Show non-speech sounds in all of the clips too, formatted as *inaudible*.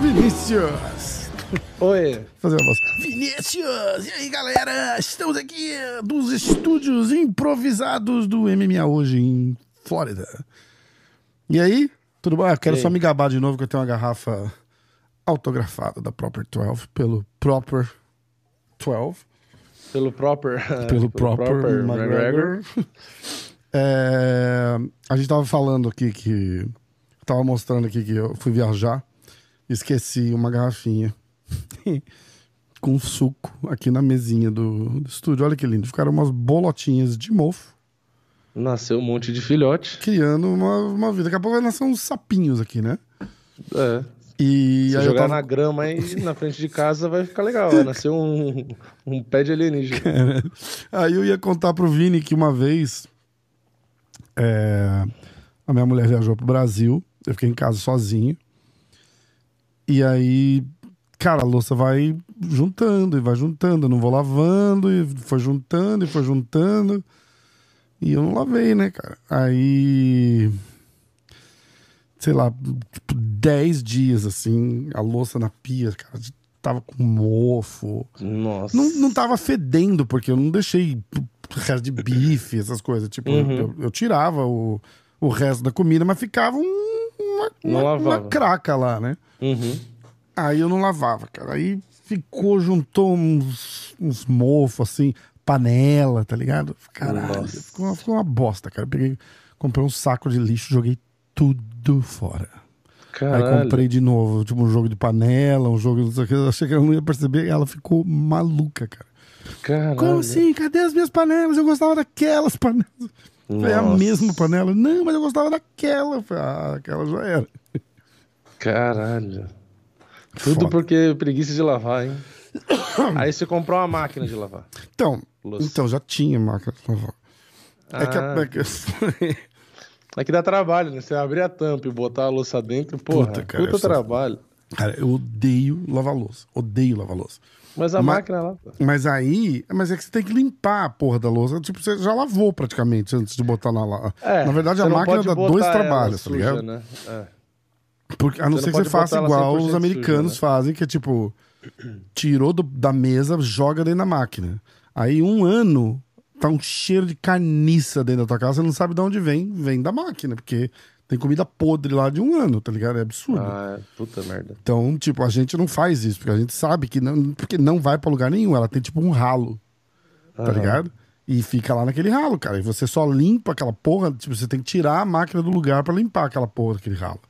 Vinícius! Oi. Fazer uma voz. Vinícius! E aí, galera? Estamos aqui dos estúdios improvisados do MMA hoje em Flórida. E aí? Tudo bom? Eu quero só me gabar de novo que eu tenho uma garrafa autografada da Proper 12 pelo Proper 12. Pelo proper. *laughs* pelo proper, McGregor. *laughs* É, a gente tava falando aqui que. Tava mostrando aqui que eu fui viajar. Esqueci uma garrafinha *laughs* com suco aqui na mesinha do, do estúdio. Olha que lindo. Ficaram umas bolotinhas de mofo, Nasceu um monte de filhote. criando uma, uma vida. Daqui a pouco vai nascer uns sapinhos aqui, né? É. E Se jogar tava... na grama aí *laughs* na frente de casa vai ficar legal. Vai nascer um, um pé de alienígena. Aí eu ia contar pro Vini que uma vez é, a minha mulher viajou pro Brasil, eu fiquei em casa sozinho. E aí, cara, a louça vai juntando e vai juntando, eu não vou lavando, e foi juntando e foi juntando. E eu não lavei, né, cara? Aí. Sei lá, tipo, 10 dias assim, a louça na pia, cara, tava com mofo. Nossa. Não, não tava fedendo, porque eu não deixei resto de bife, *clears throat* essas coisas. Tipo, Uhum. eu, eu tirava o, o resto da comida, mas ficava um- uma, uma, uma craca lá, né? Uhum. Aí eu não lavava, cara. Aí ficou, juntou uns, uns mofos, assim, panela, tá ligado? Caralho, ficou, uma- ficou uma bosta, cara. Eu peguei, comprei um saco de lixo, joguei tudo fora. Caralho. Aí comprei de novo, tipo, um jogo de panela, um jogo, não sei o que. Eu achei que ela não ia perceber ela ficou maluca, cara. Caralho. Como assim? Cadê as minhas panelas? Eu gostava daquelas panelas. Foi a mesma panela? Não, mas eu gostava daquela. Falei, ah, aquela já era. Caralho. Tudo Foda. porque preguiça de lavar, hein? *coughs* Aí você comprou uma máquina de lavar. Então, então já tinha máquina de lavar. É que, a- Ah. é que- É que dá trabalho, né? Você abrir a tampa e botar a louça dentro, porra, Puta, puta, cara, só- trabalho. Cara, eu odeio lavar louça. Odeio lavar louça. Mas a Ma- máquina lá. Mas aí, mas é que você tem que limpar a porra da louça. Tipo, você já lavou praticamente antes de botar na lá. É, na verdade, a não máquina dá dois trabalhos, tá suja, ligado? Né? É. Porque, a não Você ser não que você faça igual 100% os americanos suja, fazem, que é tipo, *clears throat* tirou do- da mesa, joga dentro da máquina. Aí um ano tá um cheiro de carniça dentro da tua casa, você não sabe de onde vem, vem da máquina, porque tem comida podre lá de um ano, tá ligado? É absurdo. Ah, puta merda. Então, tipo, a gente não faz isso, porque a gente sabe que não, porque não vai pra lugar nenhum, ela tem tipo um ralo, tá Aham. ligado? E fica lá naquele ralo, cara. E você só limpa aquela porra, tipo, você tem que tirar a máquina do lugar pra limpar aquela porra daquele ralo.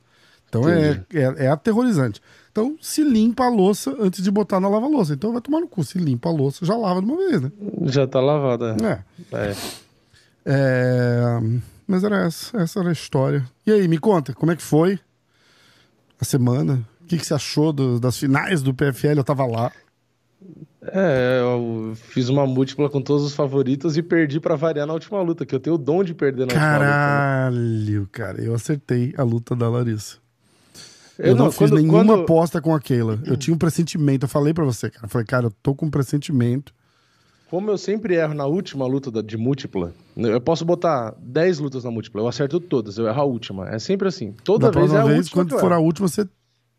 Então é, é, é aterrorizante. Então se limpa a louça antes de botar na lava-louça. Então vai tomar no cu. Se limpa a louça, já lava de uma vez, né? Já tá lavada. É. É. É, Mas era essa, essa era a história. E aí, me conta, como é que foi a semana? O que, que você achou do- das finais do PFL? Eu tava lá. É, eu fiz uma múltipla com todos os favoritos e perdi pra variar na última luta, que eu tenho o dom de perder na última luta. né? Caralho, cara. Eu acertei a luta da Larissa. Eu Eu, não, não, fiz quando- nenhuma quando- aposta com a Keila. Eu tinha um pressentimento. Eu falei pra você, cara. Eu falei, cara, eu tô com um pressentimento. Como eu sempre erro na última luta de múltipla, eu posso botar 10 lutas na múltipla, eu acerto todas, eu erro a última. É sempre assim. Toda da vez é a vez, última. quando for a última, você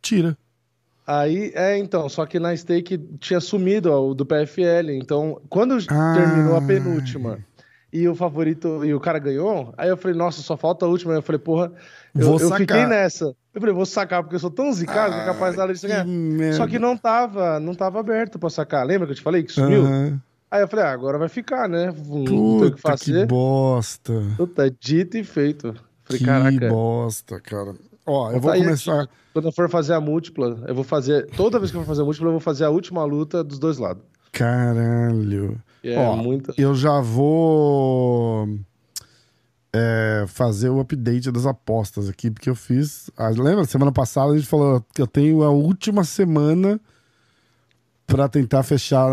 tira. Aí, é, então, só que na stake tinha sumido ó, o do PFL. Então, quando Ah. terminou a penúltima e o favorito, e o cara ganhou, aí eu falei, nossa, só falta a última. Aí eu falei, porra, eu, Vou eu sacar. fiquei nessa. Eu falei, vou sacar, porque eu sou tão zicado que é capaz da Larissa ganhar. merda. Só que não tava, não tava aberto pra sacar. Lembra que eu te falei que sumiu? Aham. Aí eu falei, ah, agora vai ficar, né? Não tem o que Puta que fazer. bosta. Puta, dito e feito. Falei, que caraca. bosta, cara. Ó, eu vou Tá aí, começar. Quando eu for fazer a múltipla, eu vou fazer. Toda vez que eu for fazer a múltipla, eu vou fazer a última luta dos dois lados. Caralho. É Ó, muita. Eu já vou é, fazer o update das apostas aqui, porque eu fiz. ah, lembra? Semana passada a gente falou que eu tenho a última semana pra tentar fechar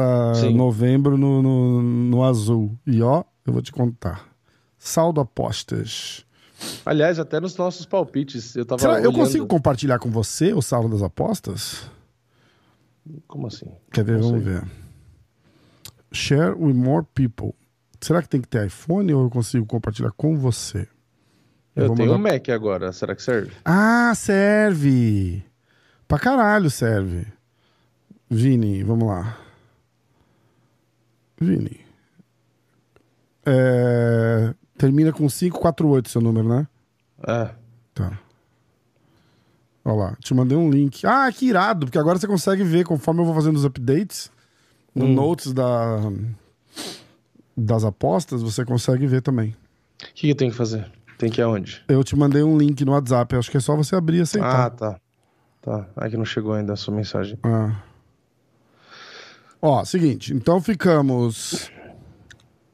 novembro no, no, no azul. E ó, eu vou te contar. Saldo apostas. Aliás, até nos nossos palpites, eu tava. Será, eu consigo compartilhar com você o saldo das apostas? Como assim? Quer ver? Vamos ver. Share with more people. Será que tem que ter iPhone ou eu consigo compartilhar com você? Eu, vou tenho um mandar- Mac agora, será que serve? Ah, serve! Pra caralho serve. Vini, vamos lá. Vini. É, Termina com 548 seu número, né? É. Tá. Olha lá, te mandei um link. Ah, que irado, porque agora você consegue ver conforme eu vou fazendo os updates no Hum. notes da, das apostas, você consegue ver também. O que, que eu tenho que fazer? Tem que ir aonde? Eu te mandei um link no WhatsApp, acho que é só você abrir e aceitar. Ah, tá. Tá. Ah, que não chegou ainda a sua mensagem. Ah. Ó, seguinte, então ficamos.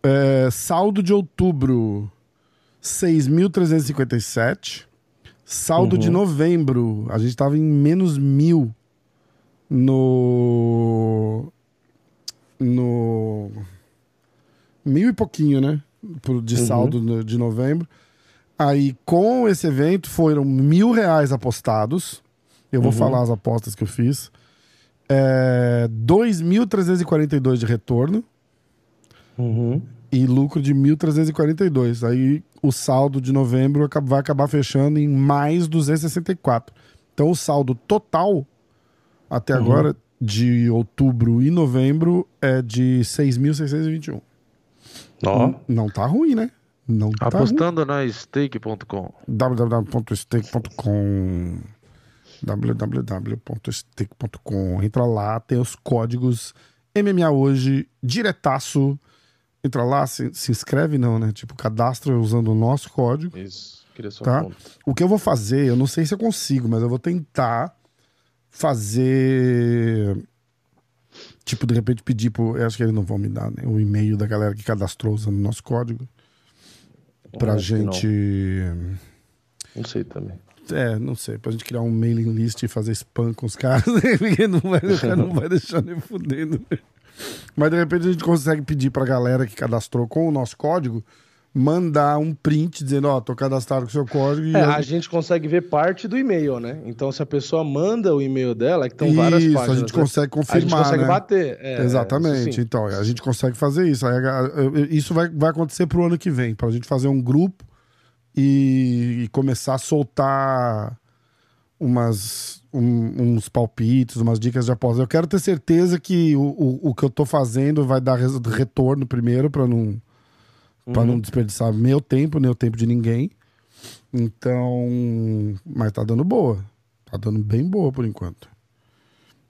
é, saldo de outubro, 6.357. Saldo de novembro, a gente tava em menos mil no. No. Mil e pouquinho, né? De saldo no- de novembro. Aí, com esse evento, foram mil reais apostados. Eu vou falar as apostas que eu fiz. É, 2.342 de retorno Uhum. e lucro de 1.342. Aí o saldo de novembro vai acabar fechando em mais 264. Então o saldo total até agora de outubro e novembro é de 6.621. Ó. Não tá ruim, né? Não tá. Apostando na stake.com. www.stake.com www.stake.com Entra lá, tem os códigos MMA hoje, diretaço. Entra lá, se, se inscreve não, né? Tipo, cadastra usando o nosso código. Isso. Queria só Tá. O que eu vou fazer, eu não sei se eu consigo, mas eu vou tentar fazer. Tipo, de repente pedir pro. Eu acho que eles não vão me dar, né? O e-mail da galera que cadastrou usando o nosso código. Pra Acho que não. gente. Não sei também. É, não sei, pra gente criar um mailing list e fazer spam com os caras, *laughs* porque não vai, não vai deixar nem fudendo. né? Mas de repente a gente consegue pedir pra galera que cadastrou com o nosso código mandar um print dizendo, ó, tô cadastrado com o seu código É, eu- a gente consegue ver parte do e-mail, né? Então, se a pessoa manda o e-mail dela, é que estão várias páginas. a gente né? consegue A gente confirmar, consegue né? bater. é, Exatamente. Então, a gente consegue fazer isso. Isso vai, vai acontecer pro ano que vem, pra gente fazer um grupo e, e começar a soltar umas, um- uns palpites, umas dicas de aposta. Eu quero ter certeza que o, o, o que eu tô fazendo vai dar retorno primeiro, pra não, Uhum. não desperdiçar meu tempo, nem o tempo de ninguém. Então, mas tá dando boa. Tá dando bem boa por enquanto.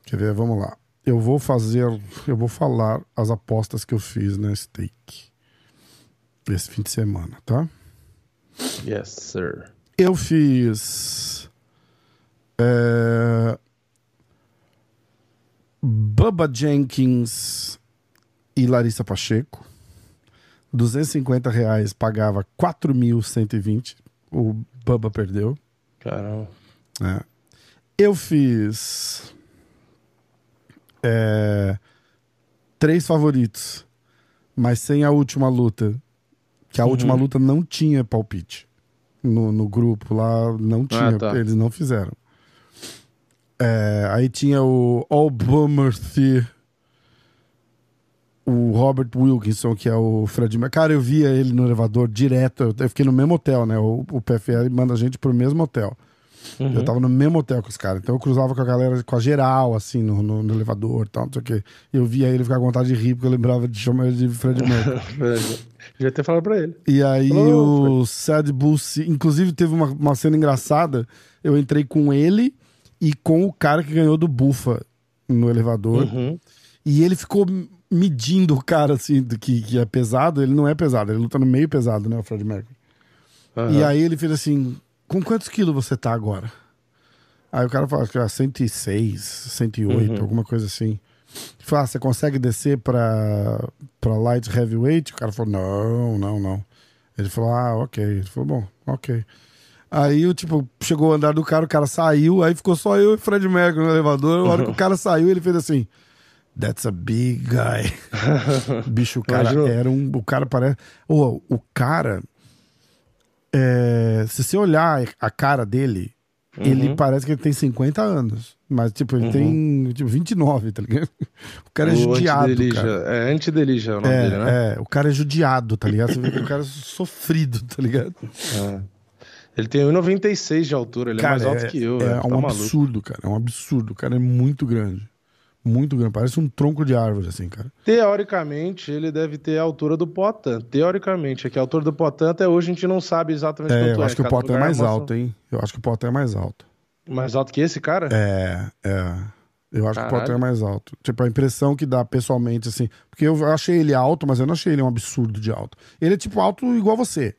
Quer ver? Vamos lá. Eu vou fazer, eu vou falar as apostas que eu fiz na stake esse fim de semana, tá? Yes, sir. Eu fiz é, Bubba Jenkins e Larissa Pacheco. 250 reais pagava 4.120. O Bubba perdeu. Caramba. É. Eu fiz é, três favoritos, mas sem a última luta. Que a última luta não tinha palpite. No, no grupo lá não tinha, tá. eles não fizeram. É, aí tinha o Albumerthy, o Robert Wilkinson, que é o Fred Mer- Cara, eu via ele no elevador direto. Eu- fiquei no mesmo hotel, né? O, o PFL manda a gente pro mesmo hotel. Uhum. Eu tava no mesmo hotel com os caras. Então eu cruzava com a galera, com a geral, assim, no, no, no elevador e tal, não sei o quê. Eu via ele ficar com vontade de rir, porque eu lembrava de chamar ele de Fred Mercury. *laughs* Já ter falado pra ele. E aí o Sad Bull, inclusive teve uma, uma cena engraçada. Eu entrei com ele e com o cara que ganhou do Bufa no elevador. Uhum. E ele ficou medindo o cara, assim, do que, que é pesado. Ele não é pesado, ele luta no meio pesado, né, o Fred Mercury. Aham. E aí ele fez assim: com quantos quilos você tá agora? Aí o cara falou que era 106, 108, Uhum. alguma coisa assim. Falou: ah, você consegue descer pra, pra light heavyweight? O cara falou: não, não, não. Ele falou: ah, ok. Ele falou: bom, ok. Aí, o tipo, chegou o andar do cara, o cara saiu, aí ficou só eu e o Fred Mercury no elevador. A hora que o cara saiu, ele fez assim: That's a big guy. *laughs* Bicho, o cara era um. O cara parece. Ô, o cara. é, se você olhar a cara dele, Ele parece que ele tem 50 anos. Mas, tipo, ele Uhum. tem tipo, 29, tá ligado? O cara é O judiado, Antidelija. cara. É Antidelija é o nome É, dele, né? é, o cara é judiado, tá ligado? Você vê que o cara é sofrido, tá ligado? É. Ele tem 1,96 de altura, ele é mais alto que eu. É, tá um maluco. absurdo, cara. É um absurdo. O cara é muito grande. Muito grande. Parece um tronco de árvore, assim, cara. Teoricamente, ele deve ter a altura do Potan. Teoricamente, é que a altura do Potan até hoje a gente não sabe exatamente É, quanto eu é. acho que o Potter é lugar mais alto, hein? Eu acho que o Potter é mais alto. Mais alto que esse cara? É, é. Eu acho que o Caralho. Potter é mais alto. Tipo, a impressão que dá pessoalmente, assim. Porque eu achei ele alto, mas eu não achei ele um absurdo de alto. Ele é, tipo, alto igual você.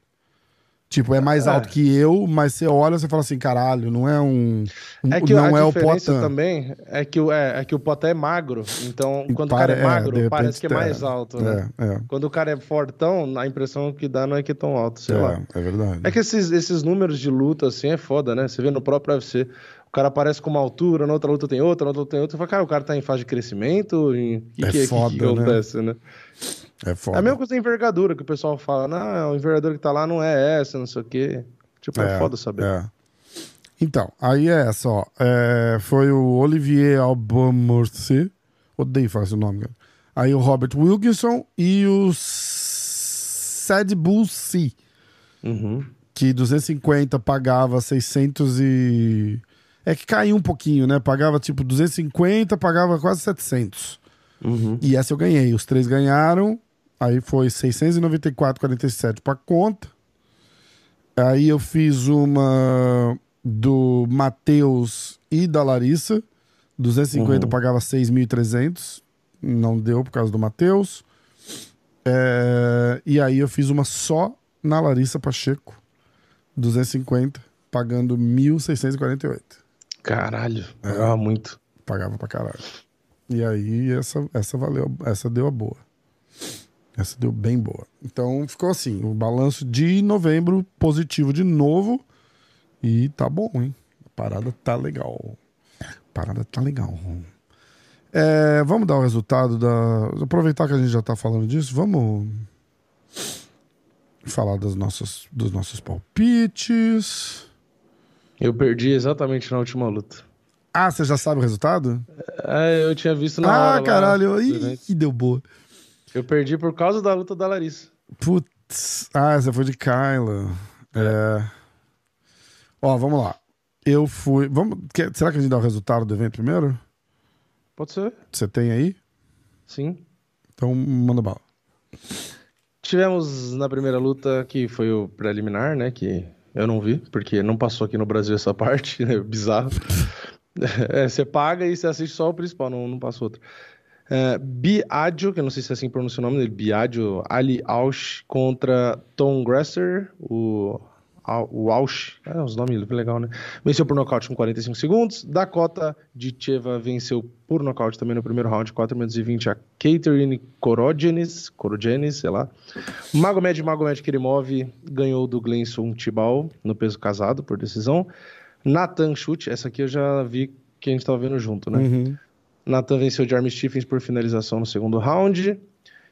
Tipo, é mais É. alto que eu, mas você olha e você fala assim, caralho, não é um. um- É que não a é o diferença Potan. também é que, o, é, é que o Potan é magro. Então, quando o cara pare- é magro, de parece que é tá- mais alto, né? É, é. Quando o cara é fortão, a impressão que dá não é que é tão alto, sei lá. É, é verdade. É que esses, esses números de luta, assim, é foda, né? Você vê no próprio UFC, o cara aparece com uma altura, na outra luta tem outra, na outra luta tem outra. Você fala, cara, o cara tá em fase de crescimento? Em... Que É que, que- foda, que, né? acontece, né? É É foda. a mesma coisa da envergadura, que o pessoal fala, não, a envergadura que tá lá não é essa, não sei o quê. Tipo, é, foda saber. é. Então, aí é essa, ó. É, foi o Olivier Albomorce. Odeio falar esse nome, cara. Aí o Robert Wilkinson e o Sad Bull C, Uhum. que 250 pagava 600 e... É que caiu um pouquinho, né? Pagava tipo 250, pagava quase 700. Uhum. E essa eu ganhei. Os três ganharam. Aí foi 694,47 pra conta. Aí eu fiz uma do Matheus e da Larissa. 250 Uhum. pagava 6.300. Não deu por causa do Matheus. É, E aí eu fiz uma só na Larissa Pacheco. 250, pagando 1.648. Caralho, É. pagava muito. Pagava pra caralho. E aí essa, essa valeu, essa deu a boa. Essa deu bem boa. Então ficou assim, o balanço de novembro positivo de novo. E tá bom, hein? A parada tá legal. A parada tá legal. É, vamos dar o resultado da. Aproveitar que a gente já tá falando disso, vamos falar das nossas, dos nossos palpites. Eu perdi exatamente na última luta. Ah, você já sabe o resultado? É, eu tinha visto na ah, lá caralho. do Ih, evento. que deu boa. Eu perdi por causa da luta da Larissa. Putz. Ah, essa foi de Kyla. É. Ó, vamos lá. Eu fui. Vamos... quer- Será que a gente dá o resultado do evento primeiro? Pode ser? Você tem aí? Sim. Então manda bala. Tivemos na primeira luta, que foi o preliminar, né? Que eu não vi, porque não passou aqui no Brasil essa parte, *laughs* né? Bizarro. É, você paga e você assiste só o principal, não, não passa outro. É, que eu não sei se é assim pronuncia o nome dele, Biagio Ali Ausch contra Tom Grasser, o, Ausch, é, os nomes legal, né? Venceu por nocaute com 45 segundos. Dakota Ditcheva venceu por nocaute também no primeiro round, 4 minutos e 20, a Catherine Korogenes, Korogenes, sei lá. Magomed Magomed Kirimov ganhou do Glenson Tibal no peso casado por decisão. Nathan Chute, essa aqui eu já vi que a gente tava vendo junto, né? Uhum. Nathan venceu Jeremy Stephens por finalização no segundo round.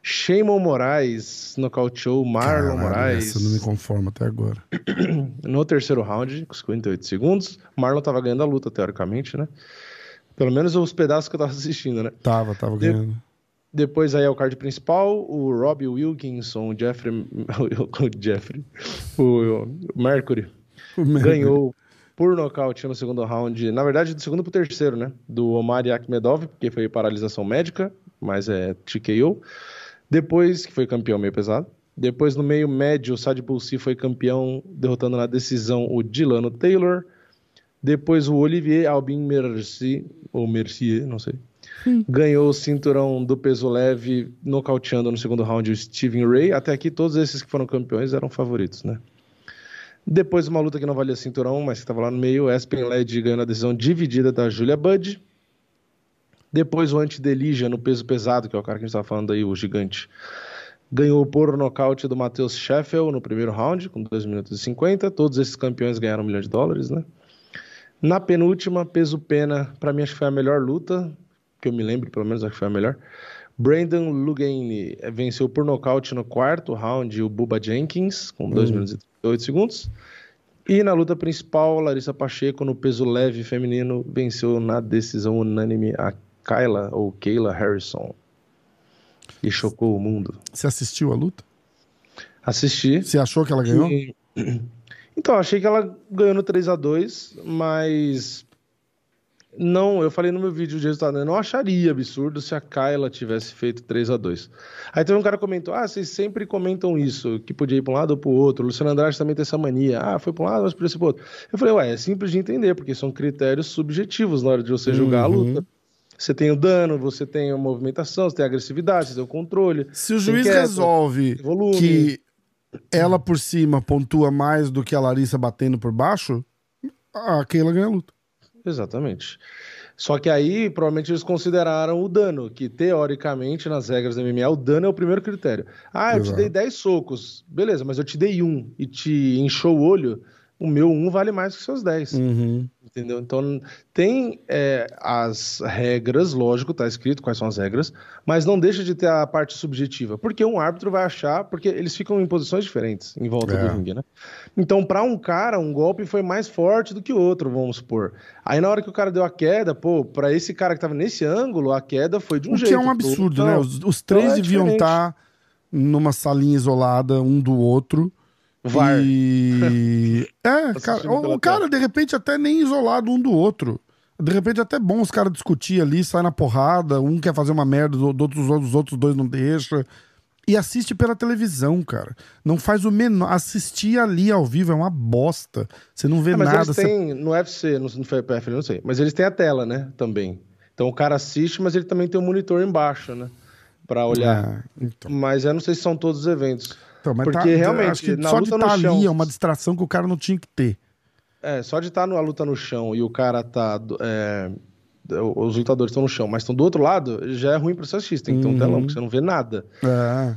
Shimon Moraes nocauteou Marlon Caralho, Moraes Essa eu não me conformo até agora. *clears throat* no terceiro round, com 58 segundos. Marlon tava ganhando a luta, teoricamente, né? Pelo menos os pedaços que eu tava assistindo, né? Tava, tava De- ganhando. Depois aí é o card principal, o Robbie Wilkinson, o Jeffrey, *laughs* o Jeffrey, o Mercury ganhou por nocaute no segundo round, na verdade do segundo pro terceiro, né, do Omar Akhmedov, porque foi paralisação médica, mas é TKO. Depois, que foi campeão meio pesado. Depois no meio médio, o Sad Bulsi foi campeão, derrotando na decisão o Dilano Taylor. Depois o Olivier Albin Mercier, ou Mercier, não sei, ganhou o cinturão do peso leve, nocauteando no segundo round o Steven Ray. Até aqui, todos esses que foram campeões eram favoritos, né? Depois, uma luta que não valia cinturão, mas que estava lá no meio, Aspen Led ganhou na decisão dividida da Julia Budd. Depois, o Antidelija no peso pesado, que é o cara que a gente estava falando aí, o gigante, ganhou por nocaute do Matheus Sheffield no primeiro round, com 2 minutos e 50. Todos esses campeões ganharam um milhão de dólares, né? Na penúltima, peso pena, para mim acho que foi a melhor luta, que eu me lembro, pelo menos acho que foi a melhor. Brandon Lugane venceu por nocaute no quarto round o Bubba Jenkins, com 2 minutos e 38 segundos. E na luta principal, Larissa Pacheco, no peso leve feminino, venceu na decisão unânime a Kyla ou Kayla Harrison. E chocou o mundo. Você assistiu a luta? Assisti. Você achou que ela ganhou? E... Então, achei que ela ganhou no 3 a 2 mas não, eu falei no meu vídeo de resultado, eu não acharia absurdo se a Kyla tivesse feito 3 a 2 Aí teve um cara que comentou: ah, vocês sempre comentam isso, que podia ir para um lado ou para o outro. O Luciano Andrade também tem essa mania. Ah, foi para um lado, mas podia ser para outro. Eu falei, ué, é simples de entender, porque são critérios subjetivos na hora de você julgar uhum. a luta. Você tem o dano, você tem a movimentação, você tem a agressividade, você tem o controle. Se o juiz quieto, resolve que ela por cima pontua mais do que a Larissa batendo por baixo, a Keila ganha a luta. Exatamente. Só que aí, provavelmente, eles consideraram o dano, que teoricamente, nas regras do MMA, o dano é o primeiro critério. Ah, eu Exato. te dei 10 socos. Beleza, mas eu te dei um e te inchou o olho o meu 1 vale mais que os seus 10. Uhum. Entendeu? Então, tem é, as regras, lógico, tá escrito quais são as regras, mas não deixa de ter a parte subjetiva. Porque um árbitro vai achar, porque eles ficam em posições diferentes em volta é. do ringue, né? Então, para um cara, um golpe foi mais forte do que o outro, vamos supor. Aí, na hora que o cara deu a queda, pô, para esse cara que tava nesse ângulo, a queda foi de um o jeito. Que é um absurdo, né? Os, os três então, é deviam estar tá numa salinha isolada, um do outro VAR. E... *laughs* é, cara, o, o cara, de repente, até nem isolado um do outro. De repente, até bom os caras discutir ali, sai na porrada, um quer fazer uma merda, do, do, os outros dois não deixa. E assiste pela televisão, cara. Não faz o menor. Assistir ali ao vivo é uma bosta. Você não vê é, mas nada. Eles têm, no UFC, no, no FPF, não sei. Mas eles têm a tela, né? Também. Então o cara assiste, mas ele também tem um monitor embaixo, né? Pra olhar. É, então. Mas eu não sei se são todos os eventos. Então, mas Porque tá, realmente, acho que só de estar tá ali é uma distração que o cara não tinha que ter. É, só de estar tá na luta no chão e o cara tá. É, os lutadores estão no chão, mas estão do outro lado, já é ruim para você assistir. Tem que ter um telão, porque você não vê nada. É.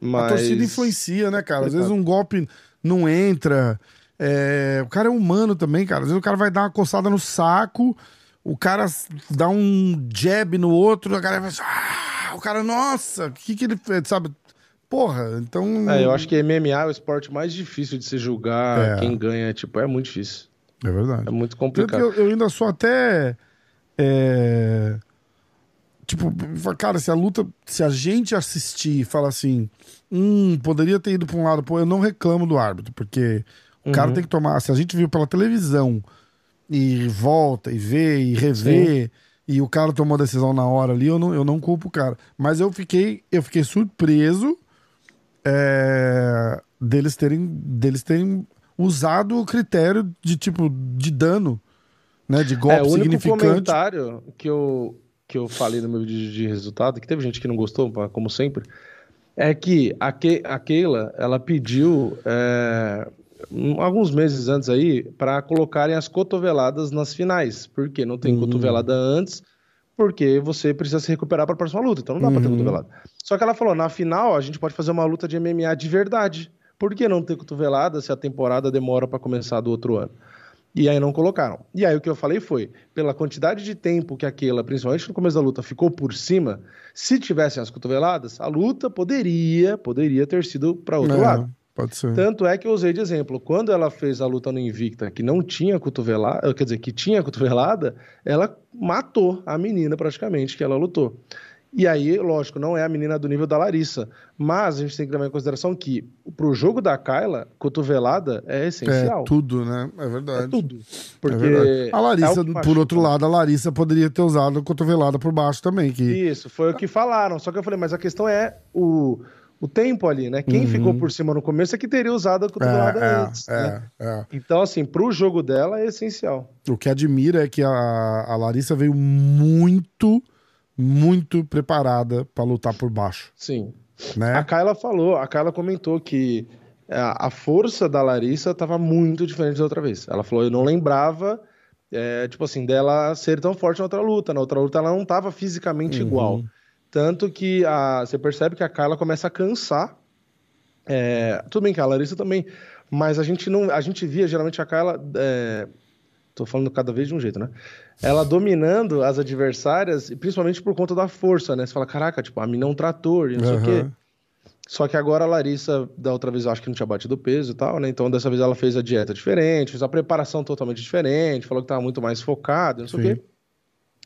Mas... A torcida influencia, né, cara? Às vezes um golpe não entra. É... O cara é humano também, cara. Às vezes o cara vai dar uma coçada no saco, o cara dá um jab no outro, a galera vai. Ah! O cara, nossa, o que, que ele fez? Sabe? Porra, então. É, eu acho que MMA é o esporte mais difícil de se julgar é. quem ganha. Tipo, é muito difícil. É verdade. É muito complicado. Eu, eu ainda sou até. É... Tipo, cara, se a luta. Se a gente assistir e falar assim. Hum, poderia ter ido pra um lado. Pô, eu não reclamo do árbitro, porque o uhum. cara tem que tomar. Se a gente viu pela televisão e volta e vê e revê. Sim. E o cara tomou a decisão na hora ali, eu não, eu não culpo o cara. Mas eu fiquei, eu fiquei surpreso é, deles, terem, deles terem usado o critério de tipo de dano, né? De golpe é, o único comentário que eu, que eu falei no meu vídeo de resultado, que teve gente que não gostou, como sempre, é que a, Ke a Keila ela pediu é, alguns meses antes aí para colocarem as cotoveladas nas finais, porque não tem uhum. cotovelada antes porque você precisa se recuperar para a próxima luta, então não dá uhum. para ter cotovelada. Só que ela falou, na final a gente pode fazer uma luta de MMA de verdade. Por que não ter cotovelada se a temporada demora para começar do outro ano? E aí não colocaram. E aí o que eu falei foi, pela quantidade de tempo que aquela, principalmente no começo da luta, ficou por cima, se tivessem as cotoveladas, a luta poderia, poderia ter sido para outro é. lado. Pode ser. Tanto é que eu usei de exemplo. Quando ela fez a luta no Invicta, que não tinha cotovelada, quer dizer, que tinha cotovelada, ela matou a menina praticamente que ela lutou. E aí, lógico, não é a menina do nível da Larissa. Mas a gente tem que levar em consideração que, pro jogo da Kyla, cotovelada é essencial. É tudo, né? É verdade. É tudo. Porque. É verdade. A Larissa, é por outro lado, a Larissa poderia ter usado cotovelada por baixo também. Que... Isso, foi o que falaram. Só que eu falei, mas a questão é o o tempo ali, né? Quem uhum. ficou por cima no começo é que teria usado a cotovelada é, é, antes. É, né? é. Então, assim, pro jogo dela é essencial. O que admira é que a, a Larissa veio muito, muito preparada para lutar por baixo. Sim. Né? A Kyla falou, a Kyla comentou que a, a força da Larissa estava muito diferente da outra vez. Ela falou, eu não lembrava, é, tipo assim, dela ser tão forte na outra luta. Na outra luta ela não estava fisicamente uhum. igual. Tanto que a, você percebe que a Carla começa a cansar. É, tudo bem que a Larissa também, mas a gente não, a gente via geralmente a Carla, é, tô falando cada vez de um jeito, né? Ela dominando as adversárias, e principalmente por conta da força, né? Você fala, caraca, tipo, a mina é um trator, e não uhum. sei o quê. Só que agora a Larissa, da outra vez, eu acho que não tinha batido peso e tal, né? Então dessa vez ela fez a dieta diferente, fez a preparação totalmente diferente, falou que tava muito mais focada, não sei Sim. o quê.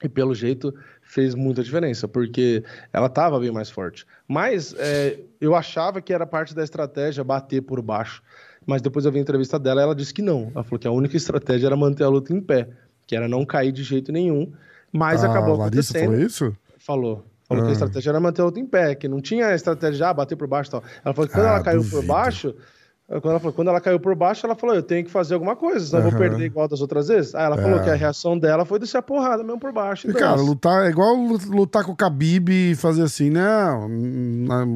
E pelo jeito fez muita diferença, porque ela estava bem mais forte. Mas é, eu achava que era parte da estratégia bater por baixo. Mas depois eu vi a entrevista dela ela disse que não. Ela falou que a única estratégia era manter a luta em pé, que era não cair de jeito nenhum. Mas ah, acabou Larissa acontecendo. falou isso? Falou. Falou ah. que a ah. estratégia era manter a luta em pé, que não tinha a estratégia de ah, bater por baixo e tal. Ela falou que quando ah, ela caiu duvido. por baixo, quando ela, falou, quando ela caiu por baixo, ela falou: Eu tenho que fazer alguma coisa, senão uhum. eu vou perder igual das outras vezes. Aí ela é. falou que a reação dela foi descer a porrada mesmo por baixo. E, cara, lutar é igual lutar com o Khabib e fazer assim: Não,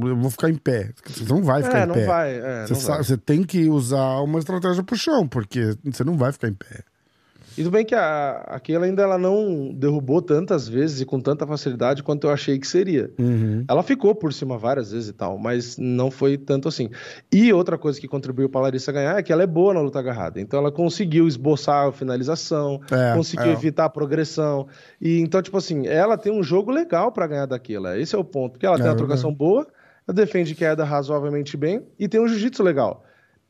eu vou ficar em pé. Você não vai ficar é, em não pé. Vai, é, você, não sabe, vai. você tem que usar uma estratégia pro chão, porque você não vai ficar em pé. E tudo bem que a, aquela ainda ela não derrubou tantas vezes e com tanta facilidade quanto eu achei que seria. Uhum. Ela ficou por cima várias vezes e tal, mas não foi tanto assim. E outra coisa que contribuiu para Larissa ganhar é que ela é boa na luta agarrada. Então ela conseguiu esboçar a finalização, é, conseguiu é. evitar a progressão. E então, tipo assim, ela tem um jogo legal para ganhar daquela. Esse é o ponto. Porque ela é, tem uma trocação boa, ela defende queda razoavelmente bem e tem um jiu-jitsu legal.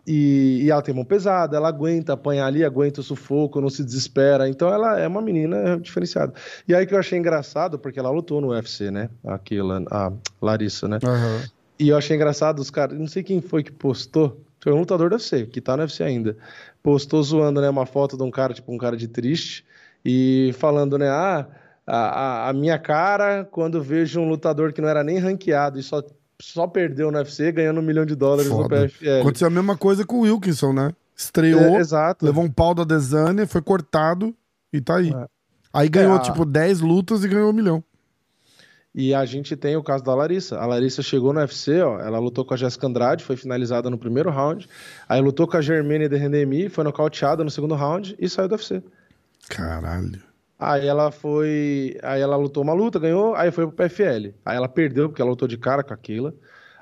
E, e, ela tem mão pesada, ela aguenta apanhar ali, aguenta o sufoco, não se desespera. Então ela é uma menina diferenciada. E aí que eu achei engraçado, porque ela lutou no UFC, né? Aquela, a Larissa, né? Uhum. E eu achei engraçado os caras, não sei quem foi que postou, foi um lutador do UFC, que tá no UFC ainda. Postou zoando, né? Uma foto de um cara, tipo um cara de triste, e falando, né? Ah, a, a, a minha cara, quando vejo um lutador que não era nem ranqueado e só só perdeu no UFC ganhando um milhão de dólares Foda. no PFL. Aconteceu a mesma coisa com o Wilkinson, né? Estreou, é, levou um pau da Desânia, foi cortado e tá aí. É. Aí ganhou, é, tipo, 10 lutas e ganhou um milhão. E a gente tem o caso da Larissa. A Larissa chegou no UFC, ó, ela lutou com a Jéssica Andrade, foi finalizada no primeiro round. Aí lutou com a Germaine de Rendemi, foi nocauteada no segundo round e saiu do UFC. Caralho. Aí ela foi. Aí ela lutou uma luta, ganhou, aí foi pro PFL. Aí ela perdeu, porque ela lutou de cara com aquilo.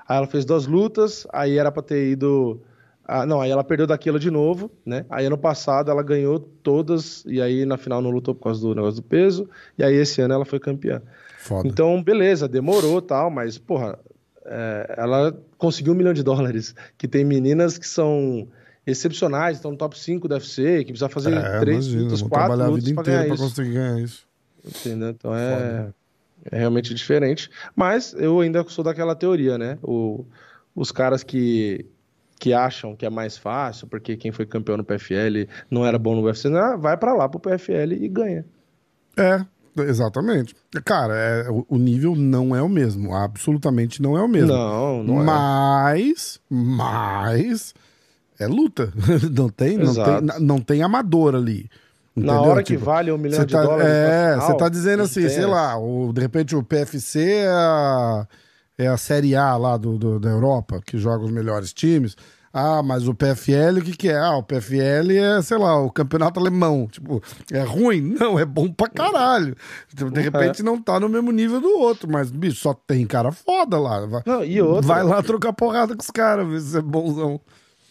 Aí ela fez duas lutas, aí era pra ter ido. Ah, não, aí ela perdeu daquilo de novo, né? Aí ano passado ela ganhou todas, e aí na final não lutou por causa do negócio do peso, e aí esse ano ela foi campeã. Foda. Então, beleza, demorou tal, mas, porra, é, ela conseguiu um milhão de dólares. Que tem meninas que são excepcionais, estão no top 5 do UFC, que precisa fazer é, três imagina, lutas, quatro trabalhar lutas a vida inteira para conseguir ganhar isso. Entendeu? Então é, é, realmente diferente. Mas eu ainda sou daquela teoria, né? O, os caras que, que acham que é mais fácil, porque quem foi campeão no PFL não era bom no UFC, não, vai para lá pro PFL e ganha. É, Exatamente. Cara, é, o, nível não é o mesmo. Absolutamente não é o mesmo. Não, não mas, é. Mas, mas é luta. *laughs* não tem, não tem, não tem amador ali. Entendeu? Na hora tipo, que vale um milhão de tá, dólares. É, você tá dizendo assim, sei lá, o, de repente o PFC é a, é a Série A lá do, do, da Europa, que joga os melhores times. Ah, mas o PFL, o que, que é? Ah, o PFL é, sei lá, o campeonato alemão. Tipo, é ruim? *laughs* Não, é bom pra caralho. Tipo, de repente não tá no mesmo nível do outro, mas, bicho, só tem cara foda lá. Vai, não, e outra... vai lá trocar porrada com os caras, ver se é bonzão.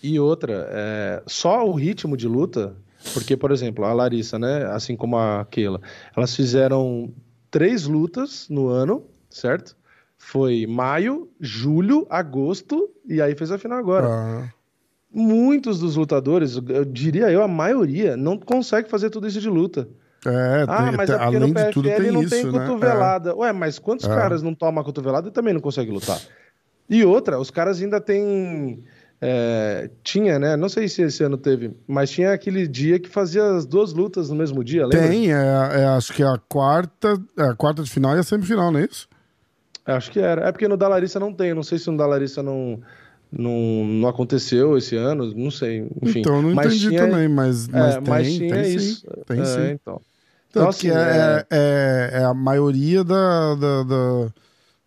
E outra, é, só o ritmo de luta, porque, por exemplo, a Larissa, né, assim como a Keila, elas fizeram três lutas no ano, certo? Foi maio, julho, agosto, e aí fez a final agora. Ah. Muitos dos lutadores, eu diria eu, a maioria, não consegue fazer tudo isso de luta. É, ah, tem, mas é além no PFL de tudo tem não isso, tem né? cotovelada. É. Ué, mas quantos é. caras não tomam cotovelada e também não conseguem lutar? E outra, os caras ainda têm é, tinha, né? Não sei se esse ano teve, mas tinha aquele dia que fazia as duas lutas no mesmo dia, lembra? Tem, é, é acho que é a quarta, é a quarta de final e a semifinal, não é isso? Acho que era. É porque no da Larissa não tem, não sei se no da Larissa não, não, não aconteceu esse ano, não sei, enfim. Então, não mas entendi tinha, também, mas, mas, é, tem, mas tinha tem isso. sim. Tem é, sim. Então, então, então assim, é, é, é, a maioria da, da, da,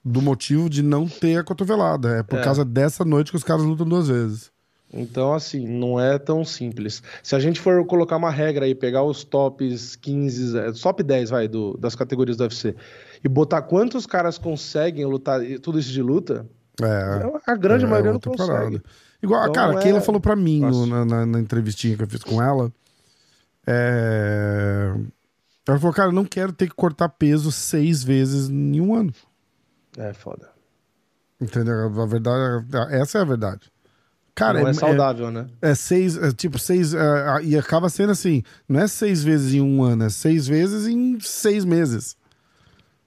do motivo de não ter a cotovelada. É por causa dessa noite que os caras lutam duas vezes. Então, assim, não é tão simples. Se a gente for colocar uma regra aí, pegar os tops 15, é, top 10, vai, do, das categorias do UFC, e botar quantos caras conseguem lutar, tudo isso de luta, é, a grande é, maioria não consegue. Parada. Igual, então, cara, a Keila é... falou pra mim no, na, na, na, entrevistinha que eu fiz com ela. É... Ela falou, cara, eu não quero ter que cortar peso seis vezes em um ano. É foda. Entendeu? A verdade, essa é a verdade. Cara, não é, é saudável, né? É seis, é tipo, seis. é, e acaba sendo assim: não é seis vezes em um ano, é seis vezes em seis meses.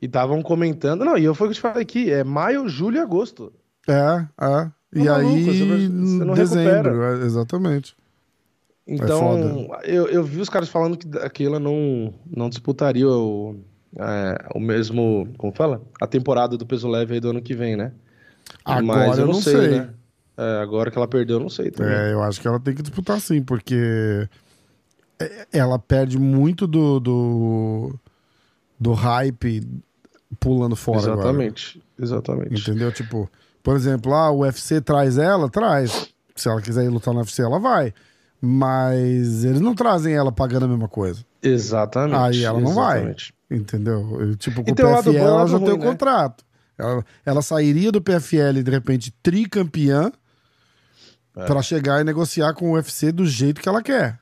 E estavam comentando. Não, e eu foi o que eu te falei aqui: é maio, julho e agosto. É, é. E Tá aí, maluco, você não- você não dezembro, é, exatamente. Então, eu, eu vi os caras falando que aquela não, não disputaria o, é, o mesmo. Como fala? A temporada do peso leve aí do ano que vem, né? Agora eu não sei. né? É, agora que ela perdeu, eu não sei também. É, eu acho que ela tem que disputar sim, porque é- ela perde muito do, do, do hype pulando fora agora. exatamente, exatamente. Entendeu? Tipo, por exemplo, ah, o UFC traz ela, traz. Se ela quiser ir lutar no UFC, ela vai. Mas eles não trazem ela pagando a mesma coisa. Exatamente. Aí ela não vai. Entendeu? Eu, Tipo, com E o PFL ela já tem o ruim, né? contrato. Ela, ela sairia do PFL, de repente, tricampeã, É. pra chegar e negociar com o UFC do jeito que ela quer.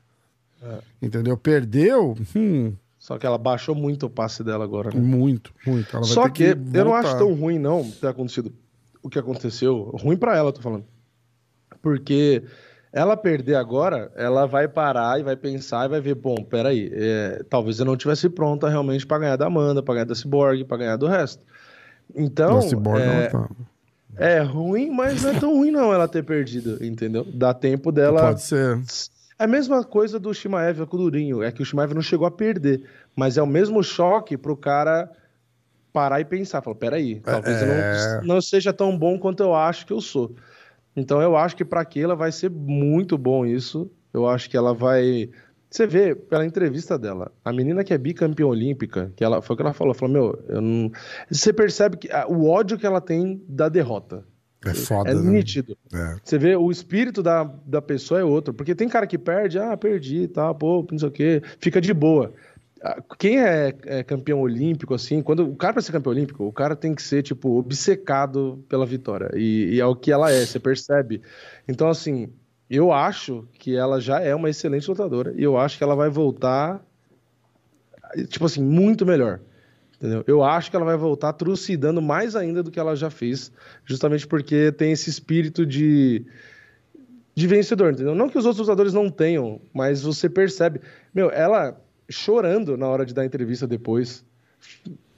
É. Entendeu? Perdeu? Hum, Só que ela baixou muito o passe dela agora, né? muito, muito. Ela vai Só ter que, eu não acho tão ruim, não, ter acontecido o que aconteceu. Ruim pra ela, eu tô falando. Porque ela perder agora, ela vai parar e vai pensar e vai ver, bom, peraí, é, talvez eu não tivesse pronta realmente pra ganhar da Amanda, pra ganhar da Cyborg, pra ganhar do resto. Então, Nossa, Cyborg é, não tá. é ruim, mas não é tão ruim não ela ter perdido, entendeu? Dá tempo dela... Pode ser. É a mesma coisa do Shimaev com o Durinho, é que o Shimaev não chegou a perder, mas é o mesmo choque pro cara parar e pensar, falar, peraí, talvez eu É. não, não seja tão bom quanto eu acho que eu sou. Então eu acho que pra Keila vai ser muito bom isso. Eu acho que ela vai. Você vê pela entrevista dela, a menina que é bicampeã olímpica, que ela foi o que ela falou, falou, meu, eu não. Você percebe que o ódio que ela tem da derrota. É foda, é né? nítido. É. Você vê, o espírito da, da pessoa é outro. Porque tem cara que perde, ah, perdi, tá, pô, não sei o quê, fica de boa. Quem é, é campeão olímpico, assim, quando o cara pra ser campeão olímpico, o cara tem que ser, tipo, obcecado pela vitória. E, e é o que ela é, você percebe. Então, assim, eu acho que ela já é uma excelente lutadora. E eu acho que ela vai voltar, tipo assim, muito melhor. Entendeu? Eu acho que ela vai voltar trucidando mais ainda do que ela já fez, justamente porque tem esse espírito de, de vencedor, entendeu? Não que os outros lutadores não tenham, mas você percebe. Meu, ela chorando na hora de dar entrevista depois,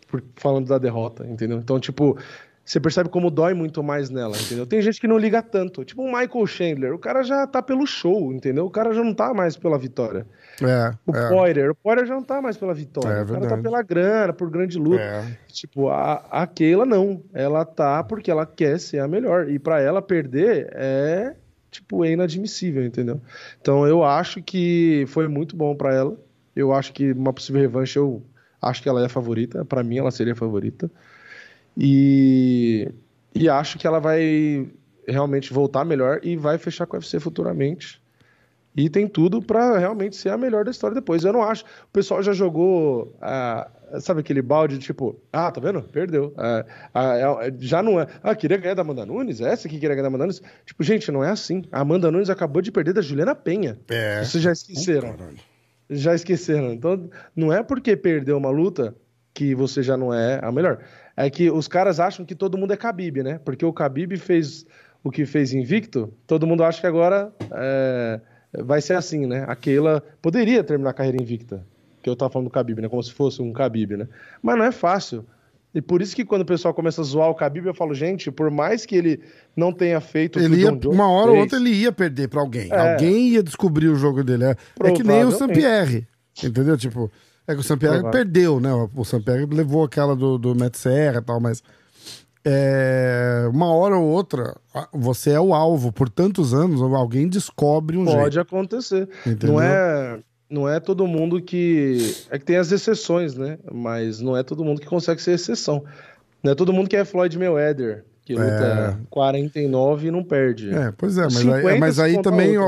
por- falando da derrota, entendeu? Então, tipo, você percebe como dói muito mais nela, entendeu? Tem gente que não liga tanto, tipo o Michael Chandler, o cara já tá pelo show, entendeu? O cara já não tá mais pela vitória. É, O é, Poirier, o Poirier já não tá mais pela vitória. É o cara tá pela grana, por grande luta. é. Tipo, a, a Keila não. Ela tá porque ela quer ser a melhor. E pra ela perder é, tipo, é inadmissível, entendeu? Então eu acho que foi muito bom pra ela. Eu acho que uma possível revanche, eu acho que ela é a favorita. Pra mim, ela seria a favorita. E, e acho que ela vai realmente voltar melhor e vai fechar com o UFC futuramente. E tem tudo pra realmente ser a melhor da história depois. Eu não acho. O pessoal já jogou, ah, sabe aquele balde de tipo, ah, tá vendo? Perdeu. Ah, ah, é- já não é. Ah, queria ganhar da Amanda Nunes? Essa que queria ganhar da Amanda Nunes? Tipo, gente, não é assim. A Amanda Nunes acabou de perder da Juliana Penha. É. Vocês já esqueceram. Caralho. Já esqueceram. Então, não é porque perdeu uma luta que você já não é a melhor. É que os caras acham que todo mundo é Khabib, né? Porque o Khabib fez o que fez invicto, todo mundo acha que agora é, vai ser assim, né? A Keila poderia terminar a carreira invicta. Que eu tava falando do Khabib, né? Como se fosse um Khabib, né? Mas não é fácil. E por isso que quando o pessoal começa a zoar o Khabib, eu falo, gente, por mais que ele não tenha feito Ele ia, uma hora ou fez, outra ele ia perder pra alguém. É. Alguém ia descobrir o jogo dele. É, é que nem o. Sampierre. Entendeu? Tipo, é que o Sampierre perdeu, né? O Sampierre levou aquela do, do Matt Serra e tal, mas. é, uma hora ou outra, você é o alvo por tantos anos, alguém descobre um Pode jeito. acontecer. Entendeu? Não é, não é todo mundo que. É que tem as exceções, né? Mas não é todo mundo que consegue ser exceção. Não é todo mundo que é Floyd Mayweather, que luta 49 e não perde. É, pois é, mas 50 aí, mas aí também, e,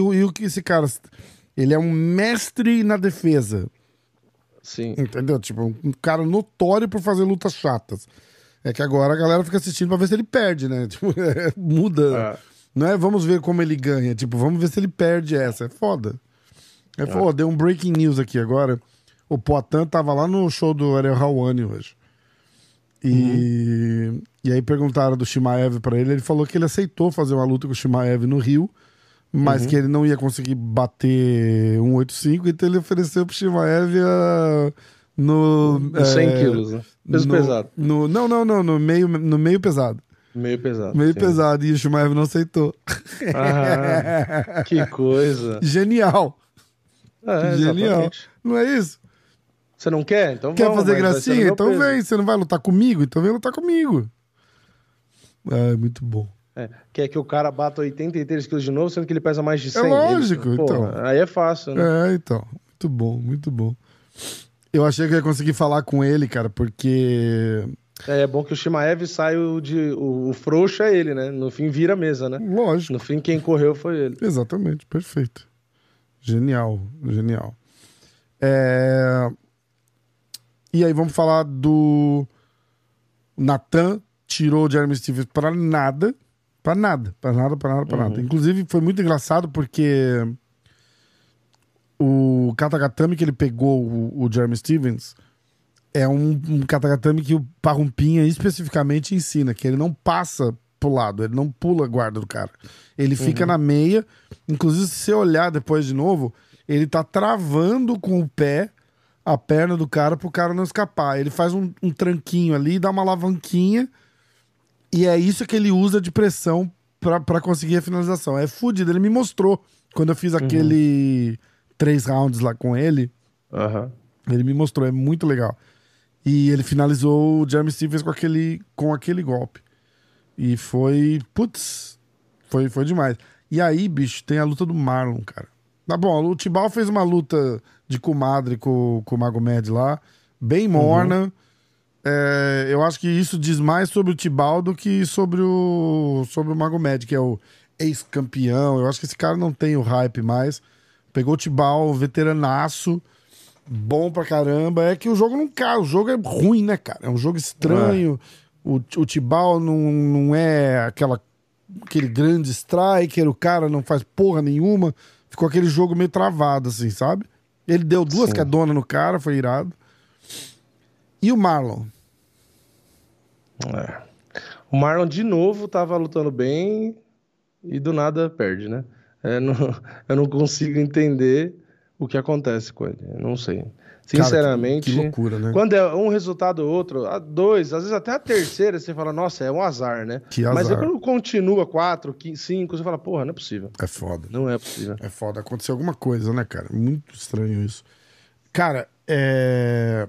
o- e o que esse cara. Ele é um mestre na defesa. Sim. Entendeu? Tipo, um cara notório por fazer lutas chatas. É que agora a galera fica assistindo pra ver se ele perde, né? *laughs* Tipo, é, muda. É. Não é vamos ver como ele ganha. Tipo, vamos ver se ele perde essa. É foda. É foda. Deu um breaking news aqui agora. O Poitin tava lá no show do Ariel Hawani hoje. E, e aí perguntaram do Shimaev pra ele, ele falou que ele aceitou fazer uma luta com o Shimaev no Rio, mas que ele não ia conseguir bater 185, então ele ofereceu pro Shimaev a, no... Uns 100 é, quilos, né? Peso no- pesado. no- não, não, não, no meio, no meio pesado. Meio pesado. Meio sim. pesado, e o Shimaev não aceitou. Ah, que coisa. *laughs* Genial, É, genial. exatamente. Não é isso? Você não quer? Então Quer vamos, fazer gracinha? Então vem. Você não vai lutar comigo? Então vem lutar comigo. É, muito bom. É, quer que o cara bata 83 quilos de novo, sendo que ele pesa mais de 100? É lógico, Ele- pô, então. Aí é fácil, né? É, então. Muito bom, muito bom. Eu achei que eu ia conseguir falar com ele, cara, porque. É, é bom que o Shimaev saiu de... O, o frouxo é ele, né? No fim vira a mesa, né? Lógico. No fim quem correu foi ele. Exatamente, perfeito. Genial, genial. É, E aí vamos falar do Nathan tirou o Jeremy Stevens para nada, para nada, para nada, para nada, para nada. Inclusive foi muito engraçado porque o katagatame que ele pegou o, o Jeremy Stevens é um, um katagatame que o Parrumpinha especificamente ensina, que ele não passa pro lado, ele não pula a guarda do cara. Ele fica na meia, inclusive se você olhar depois de novo, ele tá travando com o pé a perna do cara pro cara não escapar. Ele faz um, um tranquinho ali, dá uma alavanquinha e é isso que ele usa de pressão pra- pra conseguir a finalização. É fudido, ele me mostrou quando eu fiz aquele três rounds lá com ele. Aham. Ele me mostrou, é muito legal. E ele finalizou o Jeremy Stevens com aquele, com aquele golpe. E foi. Putz, foi, foi demais. E aí, bicho, tem a luta do Marlon, cara. Tá bom, o Tibal fez uma luta de comadre com, com o Magomed lá, bem morna. É, eu acho que isso diz mais sobre o Tibal do que sobre o, sobre o Magomed, que é o ex-campeão. Eu acho que esse cara não tem o hype mais. Pegou o Tibal, veteranaço bom pra caramba. É que o jogo não cai, o jogo é ruim, né, cara? É um jogo estranho. O, o Tibal não, não é aquela, aquele grande striker, o cara não faz porra nenhuma. Ficou aquele jogo meio travado, assim, sabe? Ele deu duas Sim. cadonas no cara, foi irado. E o Marlon? É. O Marlon de novo tava lutando bem e do nada perde, né? É, não- *laughs* eu não consigo entender o que acontece com ele. Eu não sei. Sinceramente. que loucura, né? Quando é um resultado ou outro, a dois, às vezes até a terceira, você fala, nossa, é um azar, né? Que Mas aí azar. quando continua quatro, cinco, você fala, porra, não é possível. É foda. Não é possível. É foda. Aconteceu alguma coisa, né, cara? Muito estranho isso. Cara, é.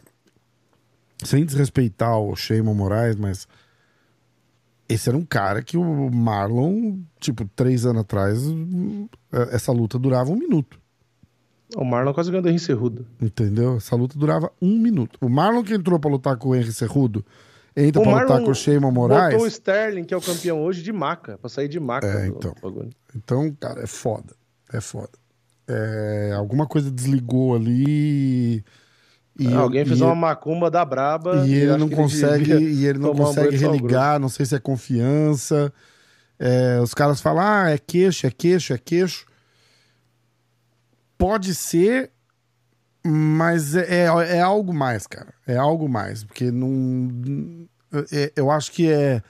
Sem desrespeitar o Sheyman Moraes, mas. Esse era um cara que o Marlon, tipo, três anos atrás, é, essa luta durava um minuto. O Marlon quase ganhou do Henry Cerrudo. Entendeu? Essa luta durava um minuto. O Marlon que entrou pra lutar com o Henry Cerrudo, entra O pra lutar Marlon com o Sheyman Botou o Moraes. Sterling, que é o campeão hoje, de maca, pra sair de maca. É, então. Então, cara, é foda. É foda. É, alguma coisa desligou ali. E, Ah, Alguém fez e- uma macumba da braba. E ele não consegue, devia e ele não consegue religar, não sei se é confiança. É, os caras falam, ah, é queixo, é queixo, é queixo. Pode ser, mas é, é, é algo mais, cara. É algo mais. Porque não. é- eu acho que é,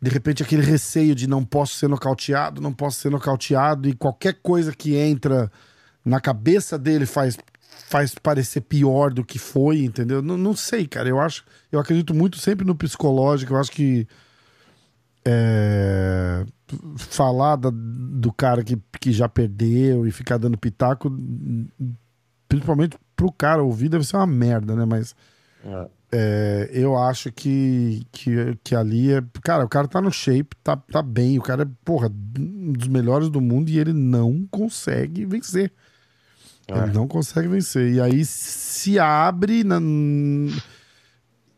de repente, aquele receio de não posso ser nocauteado, não posso ser nocauteado, e qualquer coisa que entra na cabeça dele faz, faz parecer pior do que foi, entendeu? Não, não sei, cara. Eu acho, eu acredito muito sempre no psicológico. Eu acho que é, falar da- do cara que, que já perdeu e ficar dando pitaco, principalmente pro cara ouvir, deve ser uma merda, né? Mas É. é, eu acho que, que, que ali é. Cara, o cara tá no shape, tá, tá bem. O cara é, porra, um dos melhores do mundo e ele não consegue vencer. É. Ele não consegue vencer. E aí se abre na-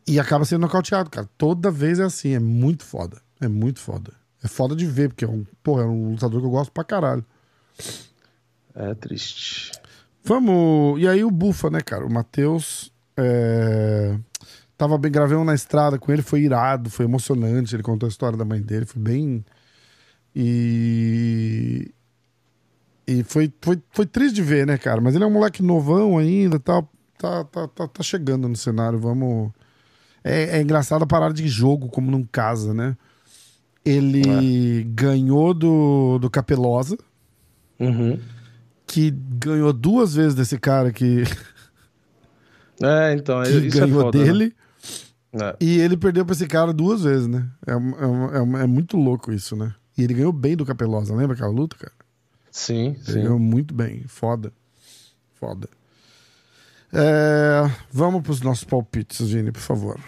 e acaba sendo nocauteado, cara. Toda vez é assim. É muito foda. É muito foda. É foda de ver, porque é um, porra, é um lutador que eu gosto pra caralho. É triste. Vamos. E aí o Bufa, né, cara? O Matheus. É... Tava bem, gravei um na estrada com ele, foi irado, foi emocionante. Ele contou a história da mãe dele, foi bem. E. E foi, foi, foi triste de ver, né, cara? Mas ele é um moleque novão ainda, tal. Tá, tá, tá, tá chegando no cenário, vamos. É, é engraçado a parada de jogo, como não casa, né? Ele ganhou do, do Capelosa, Uhum. que ganhou duas vezes desse cara que, *laughs* É, então, que isso é ganhou foda, né? dele. É. E ele perdeu pra esse cara duas vezes, né? É, é, é é muito louco isso, né? E ele ganhou bem do Capelosa, lembra aquela luta, cara? Sim, Ele sim. ganhou muito bem. Foda. Foda. É, vamos pros nossos palpites, Vini, por favor.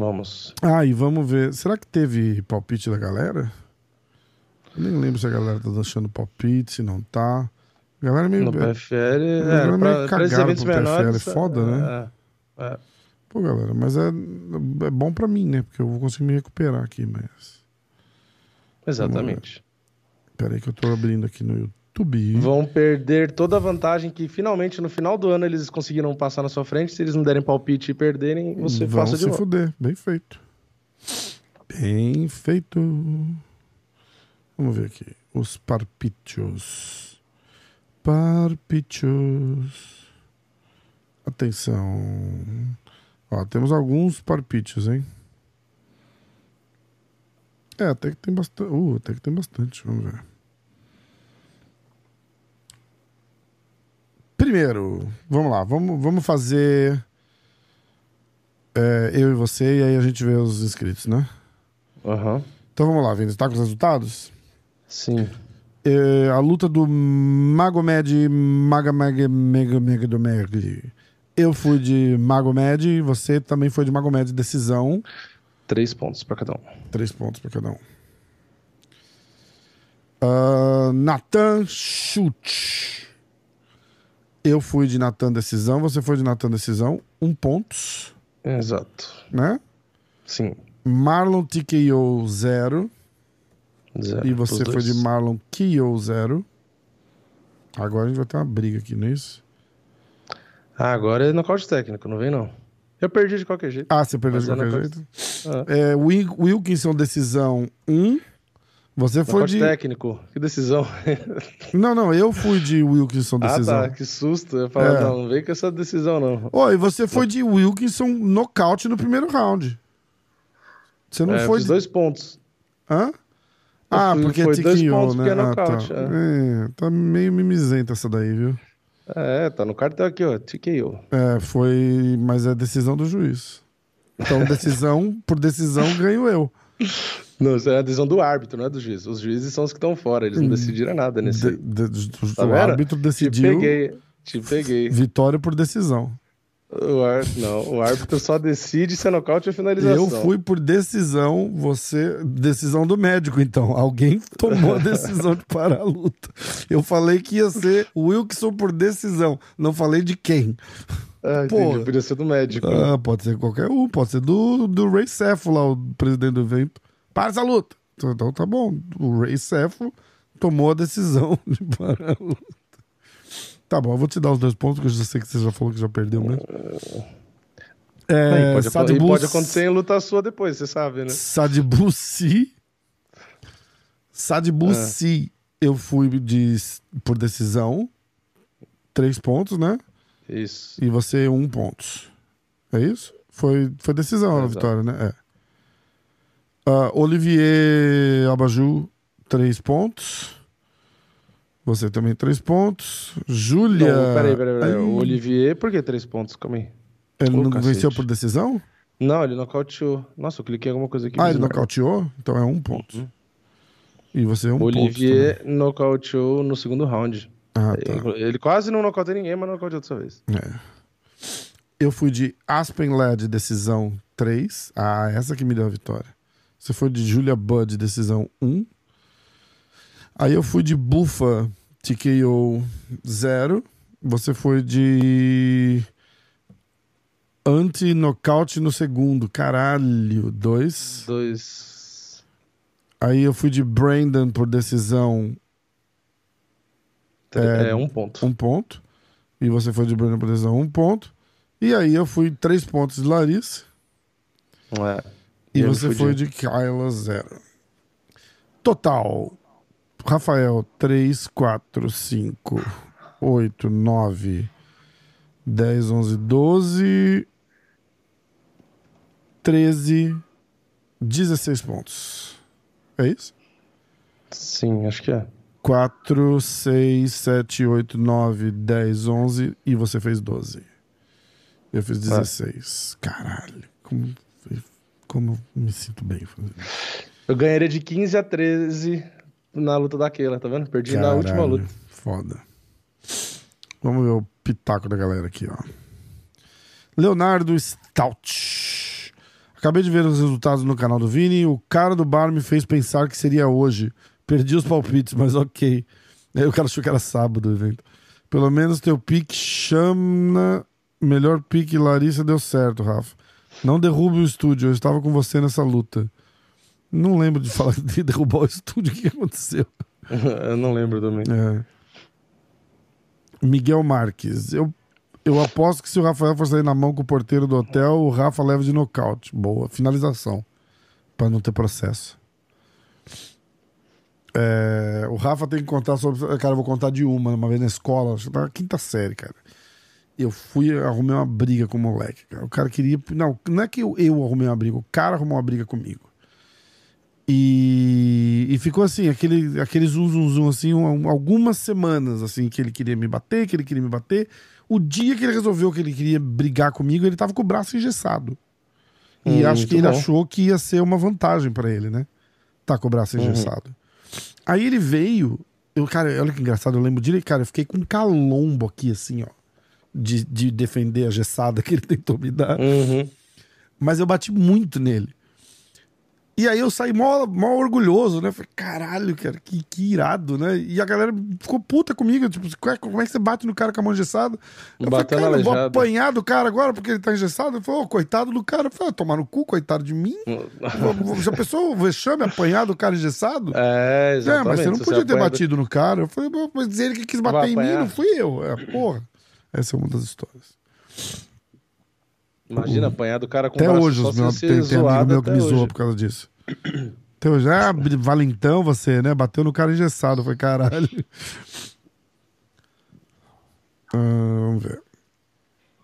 Vamos. Ah, e vamos ver. Será que teve palpite da galera? Eu nem lembro se a galera tá deixando palpite, se não tá. A galera é meio. No PFL, é, meio pra, cagaram eventos pro PFL, menores. foda, né? É, é. Pô, galera, mas é, é bom pra mim, né? Porque eu vou conseguir me recuperar aqui, mas. exatamente. Pera aí que eu tô abrindo aqui no YouTube. Vão perder toda a vantagem que finalmente no final do ano eles conseguiram passar na sua frente. Se eles não derem palpite e perderem, você Vão passa de se novo. fuder. Bem feito. Bem feito. Vamos ver aqui. Os parpítios. Parpítios. Atenção. Ó, temos alguns parpítios, hein? É, até que tem bastante. Uh, até que tem bastante. Vamos ver. Primeiro, vamos lá. Vamos, vamos fazer é, eu e você, e aí a gente vê os inscritos, né? Aham. Então vamos lá, Vinícius. Tá com os resultados? Sim. É, a luta do Magomed Magameg Mega Mega do Mergli. Eu fui de Magomed, você também foi de Magomed decisão. Três pontos pra cada um. Três pontos para cada um. Ah, Natan Chute. Eu fui de Natan decisão, você foi de Natan decisão. Um ponto, Exato. né? Sim. Marlon TKO zero. Zero. E você foi de. Marlon KO zero. Agora a gente vai ter uma briga aqui, não é isso? Ah, agora é nocaute técnico, não vem não. Eu perdi de qualquer jeito. Ah, você perdeu Mas de é qualquer nocaute- jeito? É, Wil- Wilkinson decisão 1. Você foi de. técnico. Que decisão. *laughs* Não, não, eu fui de Wilkinson decisão. Ah, tá. Que susto. Eu falar, É. não, não vem com essa decisão, não. Oi, você foi de Wilkinson nocaute no primeiro round. Você não É, foi de. dois pontos. Hã? Ah, fui- porque é foi dois TKO, pontos, né? porque é ah, nocaute, tá. é. É, tá meio mimizenta essa daí, viu? É, tá no cartão aqui, ó. TKO. É, foi. Mas é decisão do juiz. Então, decisão por decisão ganho eu. *laughs* Não, isso é a decisão do árbitro, não é do juiz. Os juízes são os que estão fora, eles não decidiram nada nesse. Hum. De- de- o Tá vendo? árbitro Te decidiu peguei. Te peguei. vitória por decisão. O ar... Não, o árbitro só decide se é nocaute ou finalização. Eu fui por decisão, você. Decisão do médico, então. Alguém tomou a *laughs* decisão de parar a luta. Eu falei que ia ser o Wilson por decisão. Não falei de quem. Ah, Pô. Podia ser do médico. Ah, pode ser qualquer um, pode ser do, do Ray Cefo lá, o presidente do evento. Para essa luta. Então tá bom. O Ray Cefo tomou a decisão *laughs* de parar a luta. Tá bom, eu vou te dar os dois pontos, porque eu já sei que você já falou que já perdeu mesmo. Aí É, pode, pode acontecer em luta sua depois, você sabe, né? Sadibussi. Sadibussi, eu fui de, por decisão. Três pontos, né? Isso. E você, um ponto. É isso? Foi, foi decisão a vitória, né? É. Ah, Olivier Abaju, três pontos. Você também, três pontos. Júlia. Não, peraí, peraí, peraí. Ai, O Olivier, por que três pontos? Calma aí. Ele não cacete. venceu por decisão? Não, ele nocauteou. Nossa, eu cliquei em alguma coisa aqui. Ah, ele nocauteou? Então é um ponto. E você é um O ponto. Olivier nocauteou no segundo round. Ah, tá. Ele quase não nocauteou ninguém, mas nocauteou dessa vez. É. Eu fui de Aspen Led, decisão 3. Ah, essa que me deu a vitória. Você foi de Julia Budd, decisão 1. Aí eu fui de Bufa, TKO 0. Você foi de anti-nocaute no segundo. Caralho, 2. Dois. Aí eu fui de Brandon por decisão É, É, um ponto. um ponto. E você foi de por decisão um ponto. E aí eu fui três pontos de Larissa. É. E Eu você foi de Kyla zero. Total. Rafael, 3, 4, 5, 8, 9, 10, 11, 12. 13, 16 pontos. É isso? Sim, acho que é. 4, 6, 7, 8, 9, 10, 11 e você fez 12. Eu fiz 16. Caralho, como, como me sinto bem fazendo. Eu ganharia de 15 a 13 na luta daquela, tá vendo? Perdi na última Caralho, luta. Foda. Vamos ver o pitaco da galera aqui, ó. Leonardo Stout. Acabei de ver os resultados no canal do Vini. O cara do bar me fez pensar que seria hoje. Perdi os palpites, mas ok. Aí o cara achou que era sábado o evento. Pelo menos teu pique chama. Melhor pique Larissa deu certo, Rafa. Não derrube o estúdio, eu estava com você nessa luta. Não lembro de falar de *laughs* derrubar o estúdio, o que aconteceu? *laughs* eu não lembro também. É. Miguel Marques. Eu, eu aposto que se o Rafael for sair na mão com o porteiro do hotel, o Rafa leva de nocaute. Boa. Finalização. Pra não ter processo. É, o Rafa tem que contar sobre. Cara, eu vou contar de uma, uma vez na escola, acho que na quinta série, cara. Eu fui, arrumei uma briga com o moleque, cara. O cara queria. Não, não é que eu, eu arrumei uma briga, o cara arrumou uma briga comigo. E, e ficou assim, aquele, aquele zum, zum, zum, assim, um- algumas semanas, assim, que ele queria me bater, que ele queria me bater. O dia que ele resolveu que ele queria brigar comigo, ele tava com o braço engessado. E Hum, acho que ele bom. achou que ia ser uma vantagem pra ele, né? Tá com o braço Uhum. Aí ele veio, eu, cara, olha que engraçado, eu lembro direito, cara, eu fiquei com um calombo aqui, assim, ó, de, de defender a gessada que ele *laughs* tentou me dar Uhum. mas eu bati muito nele. E aí eu saí mó, mó orgulhoso, né? Falei, caralho, cara, que, que irado, né? E a galera ficou puta comigo, tipo, "Ué, como é que você bate no cara com a mão engessada? Eu falei, Batendo cara, eu vou apanhar do cara agora porque ele tá engessado? Ele falou, "Ô, coitado do cara. Eu falei, ah, tomar no cu, coitado de mim? Já pensou o vexame apanhar do cara engessado? É, É, exatamente. mas você não podia ter apanha- batido no cara. Eu falei, "Pô, mas ele que quis bater em mim, não fui eu. É, porra. Essa é uma das histórias. Imagina apanhar do cara com Até hoje, os meus, tem, tem amigo meu que me zoou hoje. por causa disso. *clears throat* Até hoje, ah, valentão você, né? Bateu no cara engessado. Foi caralho. *laughs* Ah, vamos ver.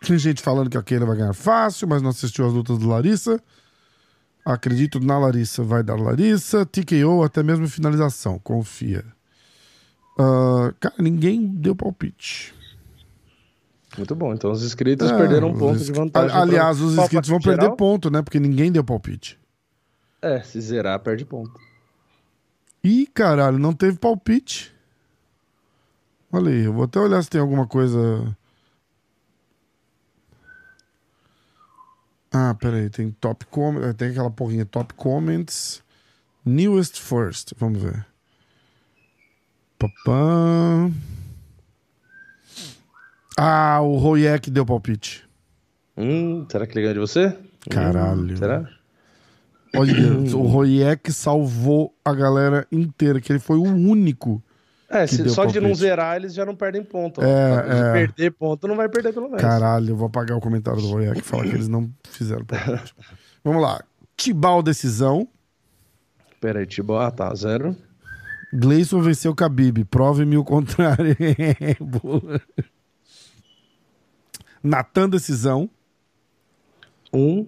Tem gente falando que a Keila vai ganhar fácil, mas não assistiu as lutas do Larissa. Acredito na Larissa, vai dar Larissa. TKO, até mesmo finalização. Confia. Ah, cara, ninguém deu palpite. Muito bom. Então os inscritos Ah, perderam um ponto de vantagem. Aliás, os inscritos vão geral. perder ponto, né? Porque ninguém deu palpite. É, se zerar, perde ponto. Ih, caralho, não teve palpite. Olha aí, eu vou até olhar se tem alguma coisa. Ah, peraí, tem top comments. Tem aquela porrinha top comments. Newest first. Vamos ver. Papã. Ah, o Royek deu palpite. Hum, será que ele ganha de você? Caralho. Hum, será? Olha, o Royek salvou a galera inteira, que ele foi o único. É, se- só de não palpite. zerar, eles já não perdem ponto. É, Se é. perder ponto, não vai perder pelo menos. Caralho, eu vou apagar o comentário do Royek e falar que eles não fizeram palpite. *laughs* Vamos lá. Tibal decisão. Pera aí, Tibo. Ah, tá, zero. Gleison venceu o Khabib. Prove-me o contrário. *laughs* Boa. Natan decisão. Um.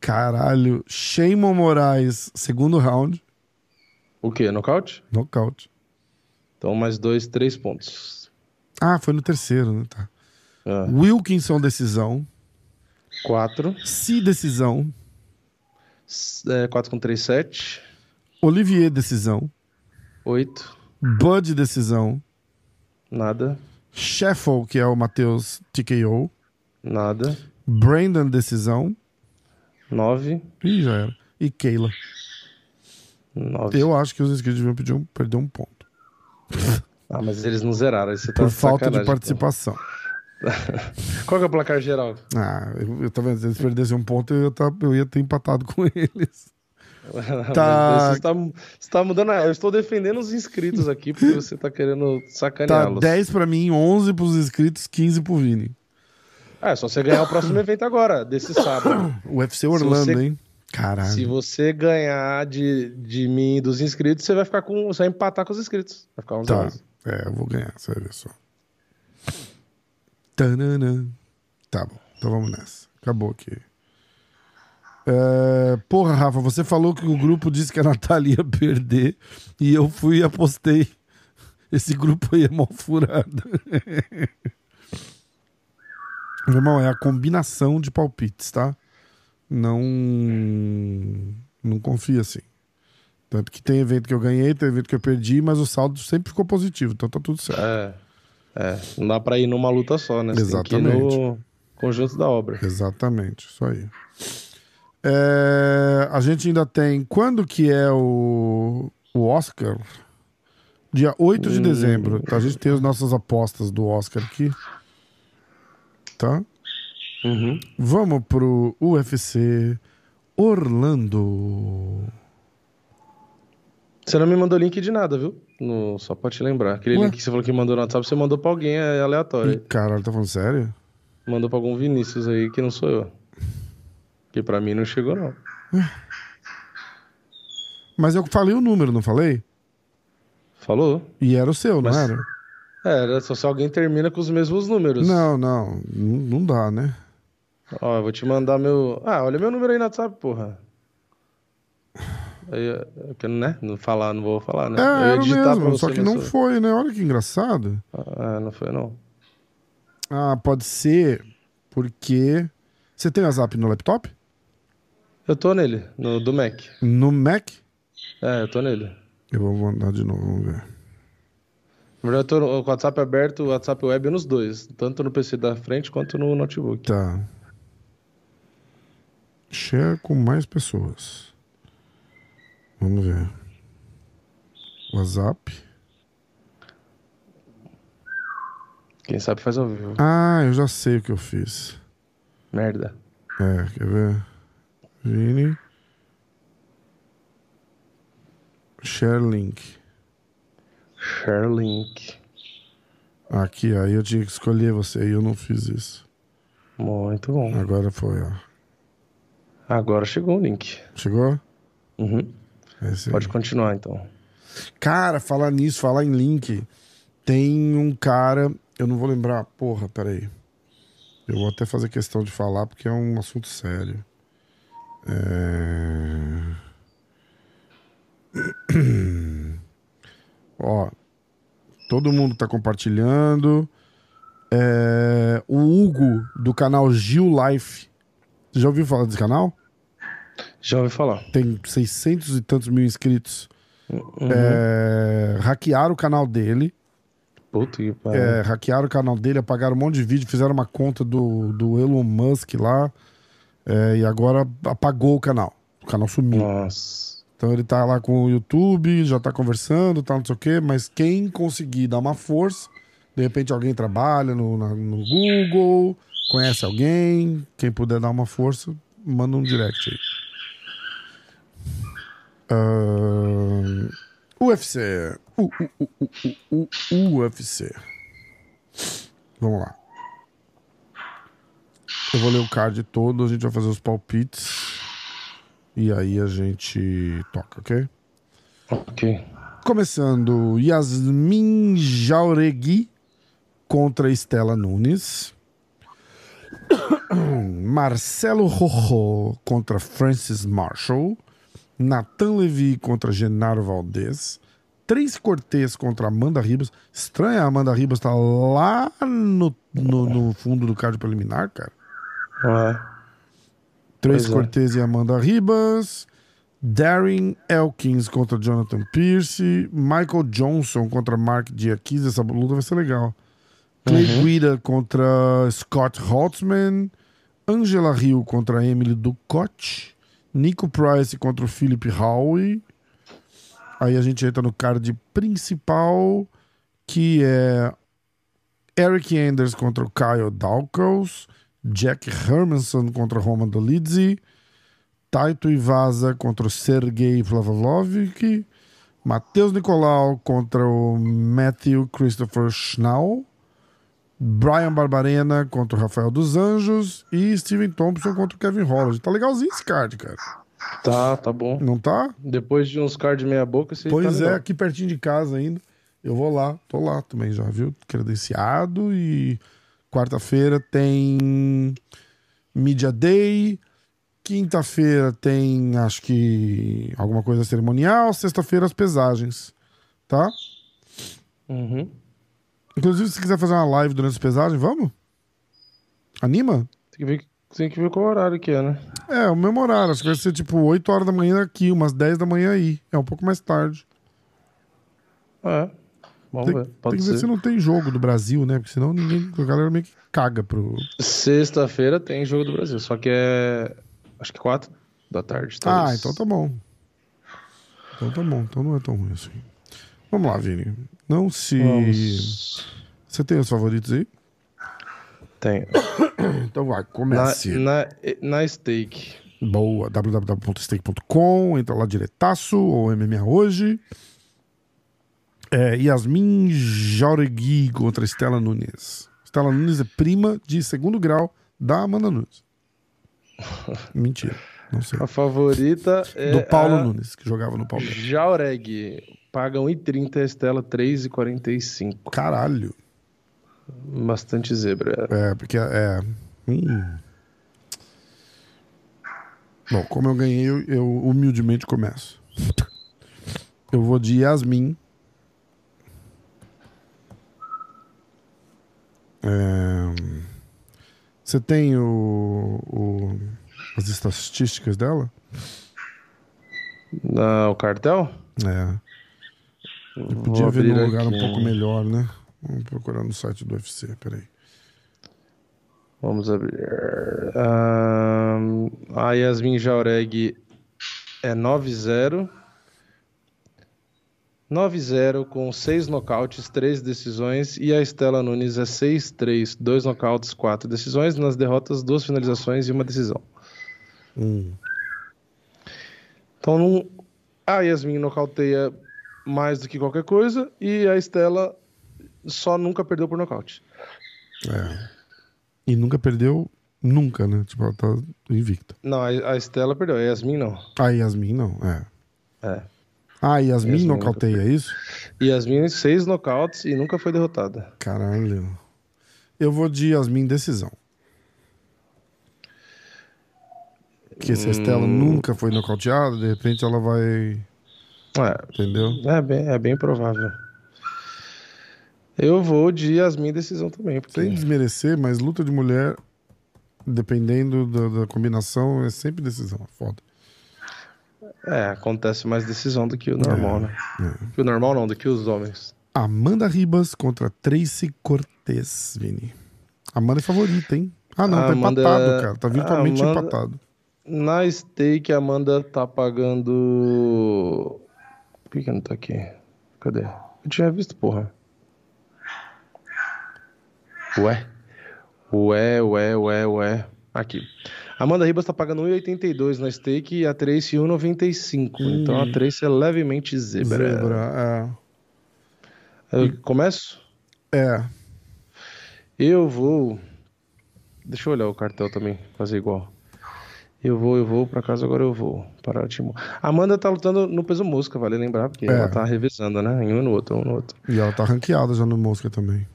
Caralho. Shimon Moraes, segundo round. O quê? Nocaute? Nocaute. Então mais dois, três pontos. Ah, foi no terceiro, né? Tá. Ah, Wilkinson decisão. quatro. Si decisão. É, quatro com três, sete. Olivier decisão. Oito. Bud decisão. Nada. Sheffel, que é o Matheus TKO. Nada. Brandon decisão. Nove. Ih, já era. E Keila. Nove. Eu acho que os inscritos deviam pedir um, perder um ponto. *laughs* Ah, mas eles não zeraram. Tá Por falta de participação. *laughs* Qual que é o placar geral? Ah, eu, eu tá vendo? Se eles perdessem um ponto, eu ia, tá, eu ia ter empatado com *laughs* eles. Tá. Você está, você tá mudando. a- Eu estou defendendo os inscritos aqui porque você tá querendo Tá sacaneá-los. 10 pra mim, 11 pros inscritos, 15 pro Vini. É, só você ganhar o próximo *coughs* evento agora, desse sábado. *coughs* UFC Orlando, você- hein? Caralho. Se você ganhar de, de mim e dos inscritos, você vai ficar com. Você vai empatar com os inscritos. Vai ficar 11 Tá. 11. É, eu vou ganhar, você vai ver só. Tanana. Tá bom, então vamos nessa. Acabou aqui. É, porra, Rafa, você falou que o grupo disse que a Natália ia perder e eu fui e apostei. Esse grupo aí é mal furado. *laughs* Meu irmão, é a combinação de palpites, tá? Não. Não confia assim. Tanto que tem evento que eu ganhei, tem evento que eu perdi, mas o saldo sempre ficou positivo, então tá tudo certo. É. É. Não dá pra ir numa luta só, né? Você Exatamente. No conjunto da obra. Exatamente, isso aí. É, a gente ainda tem. Quando que é o, o Oscar? Dia 8 de Hum. dezembro. A gente tem as nossas apostas do Oscar aqui. Tá? Uhum. Vamos pro UFC Orlando. Você não me mandou link de nada, viu? No, só pra te lembrar. Aquele Ué? link que você falou que mandou no WhatsApp, você mandou pra alguém é, Ih, aleatório. caralho, tá falando sério? Mandou pra algum Vinícius aí que não sou eu. Que pra mim não chegou, não. Mas eu falei o número, não falei? Falou? E era o seu, não Mas- era? É, só se alguém termina com os mesmos números. Não, não, não, dá, né? Ó, eu vou te mandar meu. Ah, olha meu número aí no WhatsApp, porra. Aí, eu quero, né? Não falar, não vou falar, né? É, eu ia digitar mesmo, só que não eu- foi, né? Olha que engraçado. Ah, não foi, não. Ah, pode ser porque. Você tem WhatsApp no laptop? Eu tô nele, no do Mac. No Mac? É, eu tô nele. Eu vou mandar de novo, vamos ver. Verdade, eu tô no- com o WhatsApp aberto, o WhatsApp web nos dois. Tanto no PC da frente quanto no notebook. Tá. Share com mais pessoas. Vamos ver. WhatsApp. Quem sabe faz ao vivo. Ah, eu já sei o que eu fiz. Merda. É, quer ver? Vini. Share link. Share link. Aqui, aí eu tinha que escolher você e eu não fiz isso. Muito bom. Agora foi, ó. Agora chegou o link. Chegou? Uhum. Pode continuar, então. Cara, falar nisso, falar em link. Tem um cara, eu não vou lembrar, porra, peraí. Eu vou até fazer questão de falar porque é um assunto sério. É... *clears throat* Ó, todo mundo tá compartilhando. É, O Hugo, do canal Gil Life. Você já ouviu falar desse canal? Já ouvi falar. Tem 600 e tantos mil inscritos. Uhum. É, hackearam o canal dele. Puta que pariu. É, hackearam o canal dele, apagaram um monte de vídeo, fizeram uma conta do, do Elon Musk lá. é, e agora apagou o canal. O canal sumiu. Nossa. Então ele tá lá com o YouTube, já tá conversando, tá não sei o quê, mas quem conseguir dar uma força, de repente alguém trabalha no, na- no Google, conhece alguém, quem puder dar uma força, manda um direct aí. Ahn, UFC. U, U, U, U, U, U, UFC. Vamos lá. Eu vou ler o card todo, a gente vai fazer os palpites. E aí a gente toca, ok? Ok. Começando, Yasmin Jauregui contra Estela Nunes. *coughs* Marcelo Rojo contra Francis Marshall. Nathan Levy contra Genaro Valdez. Três Cortez contra Amanda Ribas. Estranha, a Amanda Ribas tá lá no, no, no fundo do card preliminar, cara. É. Três é. Cortez e Amanda Ribas. Darren Elkins contra Jonathan Pierce. Michael Johnson contra Mark Diakis. Essa luta vai ser legal. Clay Guida contra Scott Holtzman. Angela Hill contra Emily Ducote. Nico Price contra o Philip Howe. Aí a gente entra no card principal, que é Eric Anders contra o Kyle Dawkins. Jack Hermanson contra Roman Dolidze. Taito Ivaza contra o Sergei Vlavlovic. Matheus Nicolau contra o Matthew Christopher Schnau. Brian Barbarena contra o Rafael dos Anjos. E Steven Thompson contra o Kevin Holland. Tá legalzinho esse card, cara. Tá, tá bom. Não tá? Depois de uns cards meia boca, você Pois tá é, aqui pertinho de casa ainda. Eu vou lá, tô lá também já, viu? Credenciado e quarta-feira tem Media Day, Quinta-feira tem, acho que, alguma coisa cerimonial. Sexta-feira, as pesagens. Tá? Uhum. Inclusive, se quiser fazer uma live durante as pesagens, vamos? Anima? Tem que ver, tem que ver qual horário que é, né? É, o mesmo horário. Acho que vai ser tipo 8 horas da manhã aqui, umas 10 da manhã aí. É um pouco mais tarde. É. Vamos Tem, ver. tem Pode que ver ser. se não tem jogo do Brasil, né? Porque senão ninguém. A galera meio que caga pro. Sexta-feira tem jogo do Brasil, só que é. Acho que 4 da tarde. Ah, talvez. então tá bom. Então tá bom. Então não é tão ruim assim. Vamos lá, Vini. Não se. Vamos. Você tem os favoritos aí? Tem. *coughs* Então vai, Na, comece. na, na Stake. Boa, www.stake.com, entra lá diretaço, ou MMA hoje. É, Yasmin Jauregui contra Estela Nunes. Estela Nunes é prima de segundo grau da Amanda Nunes. *laughs* Mentira, não sei. A favorita é. Do Paulo a Nunes, que jogava no Palmeiras. Jaureg. Paga 1,30 a Estela 3,45. Caralho. Bastante zebra. É, porque é. hum. Bom, como eu ganhei, eu, eu humildemente começo. *laughs* Eu vou de Yasmin. É, Você tem o, o- as estatísticas dela? Na, o cartel? É. Eu podia ver num lugar um aqui. pouco melhor, né? Vamos procurar no site do UFC, peraí. Vamos abrir. Ahn, a Yasmin Jaureg é 9-0. 9-0 com 6 nocautes, 3 decisões. E a Estela Nunes é 6-3, 2 nocautes, 4 decisões. Nas derrotas, 2 finalizações e uma decisão. Hum. Então não... a Yasmin nocauteia mais do que qualquer coisa. E a Estela só nunca perdeu por nocaute. É. E nunca perdeu, nunca, né? Tipo, ela tá invicta. Não, a a Estela perdeu, a Yasmin não. A Yasmin não, é. É. Ah, Yasmin, Yasmin nocauteia, é isso? Yasmin, 6 nocautes e nunca foi derrotada. Caralho. Eu vou de Yasmin decisão. Porque se a Estela Hum. nunca foi nocauteada, de repente ela vai. É, Entendeu? É bem, é bem provável. Eu vou de Yasmin decisão também, porque Sem desmerecer, mas luta de mulher, dependendo da, da combinação, é sempre decisão. é Foda. É, acontece mais decisão do que o normal, né? é. Que o normal não, do que os homens. Amanda Ribas contra Tracy Cortez, Vini. Amanda é favorita, hein? Ah, não, tá Amanda- empatado, cara. Tá virtualmente Amanda- empatado. Na stake, a Amanda tá pagando. Por que, que não tá aqui? Cadê? Eu tinha visto, porra. Ué? Ué, ué, ué, ué. Aqui. Amanda Ribas tá pagando 1,82 na stake e a Tracy 1,95. Então a Tracy é levemente zebra. Zebra, Eu começo? é. É. Eu vou. Deixa eu olhar o cartel também, fazer igual. Eu vou, eu vou, pra casa agora eu vou. Parar o time. Amanda tá lutando no peso mosca, vale lembrar, porque É. ela tá revezando, né? Em um no outro, um no outro. E ela tá ranqueada já no Mosca também.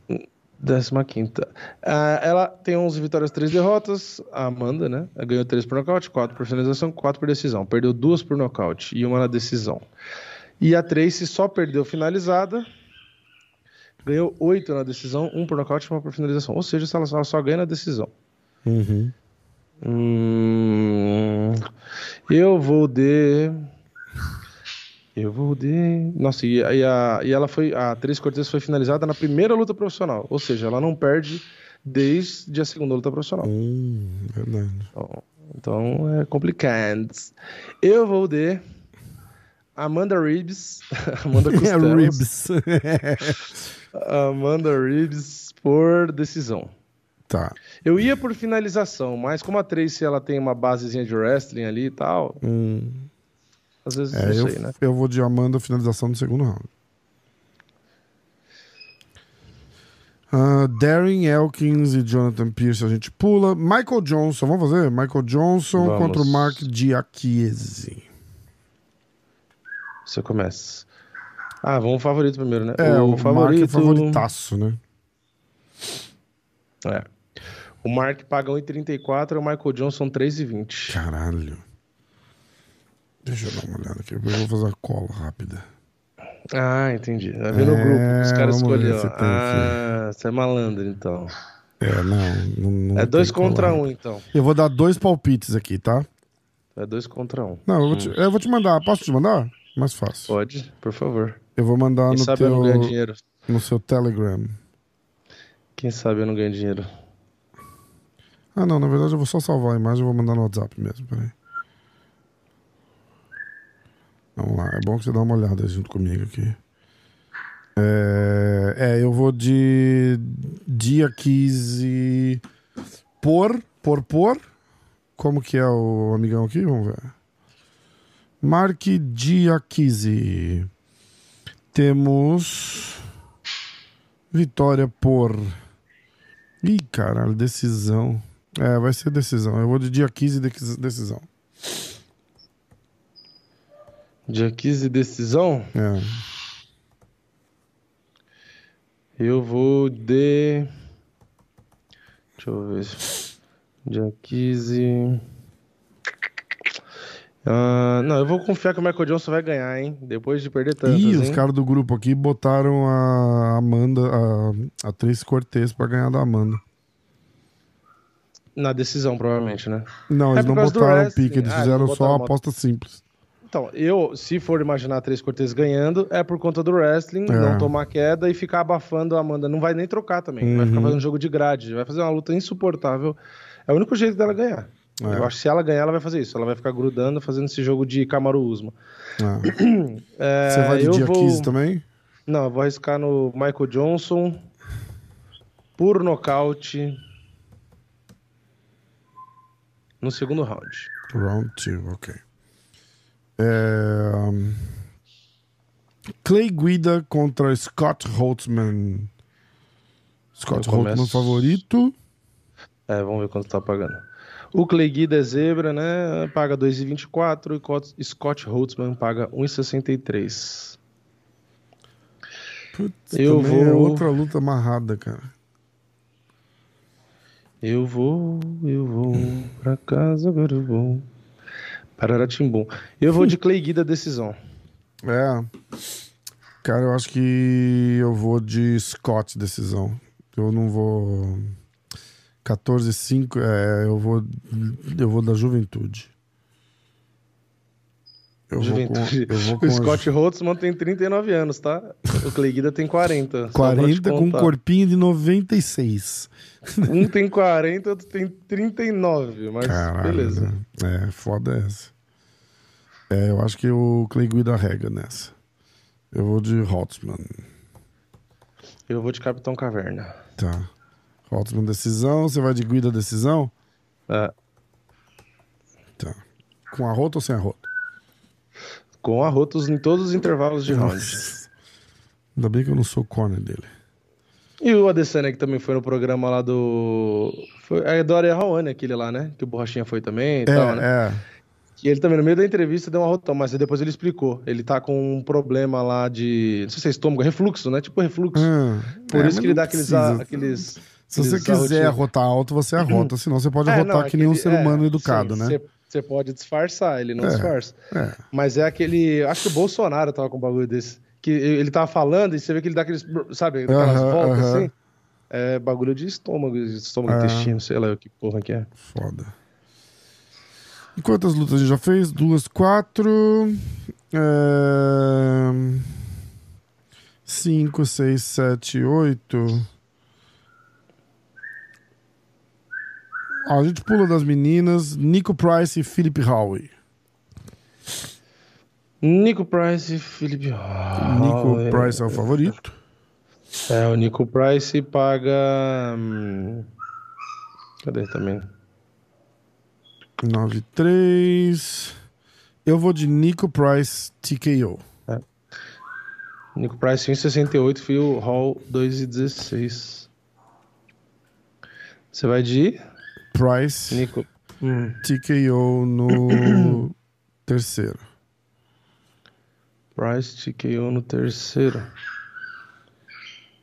Décima quinta. Ah, ela tem 11 vitórias, 3 derrotas. A Amanda, né? Ela Ganhou 3 por nocaute, 4 por finalização, 4 por decisão. Perdeu 2 por nocaute e uma na decisão. E a Tracy só perdeu finalizada. Ganhou 8 na decisão, 1 por nocaute e 1 por finalização. Ou seja, ela só, ela só ganha na decisão. Uhum. Hum, eu vou de. Eu vou de. Nossa, e, e a, e ela foi. A Três Cortez foi finalizada na primeira luta profissional. Ou seja, ela não perde desde a segunda luta profissional. Hum, verdade. Então, então é complicado. Eu vou de. Amanda Ribs. *laughs* Amanda *laughs* Costelas. Ribs. *laughs* Amanda Ribs por decisão. tá. Eu ia por finalização, mas como a Tracy ela tem uma basezinha de wrestling ali e tal, Hum. Às vezes É, eu, sei, né? eu vou de Amanda finalização no segundo round. Ah, Darren Elkins e Jonathan Pierce a gente pula. Michael Johnson, vamos fazer? Michael Johnson Vamos. contra o Mark Giacchiesi. Você começa. Ah, vamos favorito primeiro, né? É, o, Mark é favoritaço, né? É. O Mark paga 1,34 e o Michael Johnson 3,20. Caralho. Deixa eu dar uma olhada aqui. Eu vou fazer uma cola rápida. Ah, entendi. Vai ver no É, grupo. Os caras vamos ver escolheram. Ah, você é malandro, então. É, não. não, não É dois contra cola. um, então. Eu vou dar dois palpites aqui, tá? É dois contra um. Não, eu vou te, eu vou te mandar. Posso te mandar? Mais fácil. Pode, por favor. Eu vou mandar Quem no, sabe eu não teu, no seu Telegram. Quem sabe eu não ganho dinheiro. Ah, não, na verdade eu vou só salvar a imagem e vou mandar no WhatsApp mesmo, peraí. Vamos lá, é bom que você dá uma olhada junto comigo aqui. É, é, eu vou de dia 15 por, por, por. Como que é o amigão aqui? Vamos ver. Marque dia 15. Temos vitória por. Ih, caralho, decisão. É, vai ser decisão. Eu vou de dia 15 de decisão. Dia 15, decisão. É. Eu vou de. Deixa eu ver. Dia 15. Ah, não, eu vou confiar que o Michael Johnson vai ganhar, hein? Depois de perder tantas, Ih, os caras do grupo aqui botaram a Amanda, a, a Cortez pra ganhar da Amanda. Na decisão, provavelmente, né? Não, É eles não botaram wrestling. pique, eles Ah, fizeram só botaram a moto. aposta simples. Então, eu, se for imaginar Três Cortez ganhando, é por conta do wrestling, É. não tomar queda e ficar abafando a Amanda. Não vai nem trocar também. Vai ficar Uhum. fazendo jogo de grade. Vai fazer uma luta insuportável. É o único jeito dela ganhar. É. Eu acho que se ela ganhar, ela vai fazer isso. Ela vai ficar grudando, fazendo esse jogo de Kamaru Usma. É. *clears throat* É, Você vai de dia vou... 15 também? Não, eu vou arriscar no Michael Johnson. Por nocaute. No segundo round. Round 2, ok. É, Clay Guida contra Scott Holtzman. Scott Eu Holtzman começo. favorito. É, vamos ver quanto tá pagando. O Clay Guida é zebra, né? Paga 2,24 e Cot- Scott Holtzman paga 1,63. Putz, Eu é vou- outra luta amarrada, cara. Eu vou, eu vou pra casa, agora eu vou. Pararatimbum. Eu vou de Clay Guida decisão. É. Cara, eu acho que eu vou de Scott decisão. Eu não vou. 14-5, é, eu vou. Eu vou da juventude. Eu Juventude. vou com. Eu vou O com Scott Holtzman tem 39 anos, tá? O Clay Guida tem 40. só pra te 40 com um corpinho de 96. Um tem 40, outro tem 39. Mas Caralho. beleza. né? É, foda essa. É, eu acho que o Clay Guida rega nessa. Eu vou de Holtzman. Eu vou de Capitão Caverna. Tá. Holtzman decisão. Você vai de Guida decisão? É, Tá. Com a rota ou sem a rota? com arrotos em todos os intervalos de round. Ainda bem que eu não sou corner dele. E o Adesanya, que também foi no programa lá do. Foi, é Ariel Rawane, aquele lá, né? Que o Borrachinha foi também e É, tal, né? é. E ele também, no meio da entrevista, deu uma rotão, mas depois ele explicou. Ele tá com um problema lá de. Não sei se é estômago, refluxo, né? Tipo refluxo. Ah, Por é, isso que ele dá aqueles. precisa. aqueles Se você aqueles quiser arrotinhos. arrotar alto, você arrota. Senão você pode É, arrotar não, que nem um ser humano é, educado, sim, né? Você, você pode disfarçar, ele não É. disfarça. É. Mas é aquele. Acho que o Bolsonaro tava com um bagulho desse. Que ele tava falando e você vê que ele dá aqueles. Sabe, aquelas Aham, voltas aham. assim. É bagulho de estômago, estômago, Ah. intestino, sei lá o que porra que é. Foda. E quantas lutas a gente já fez? Duas, quatro. É... Cinco, seis, sete, oito. Ó, a gente pula das meninas. Nico Price e Philip Howe. Nico Price e Felipe Nico Howe. Price é o favorito. É, o Nico Price paga. hum, Cadê também? 9-3. Eu vou de Nico Price TKO. Nico Price 1,68, Phil Hall 2,16. Você vai de Price Nico. Hum, TKO no *coughs* terceiro. Price TKO no terceiro.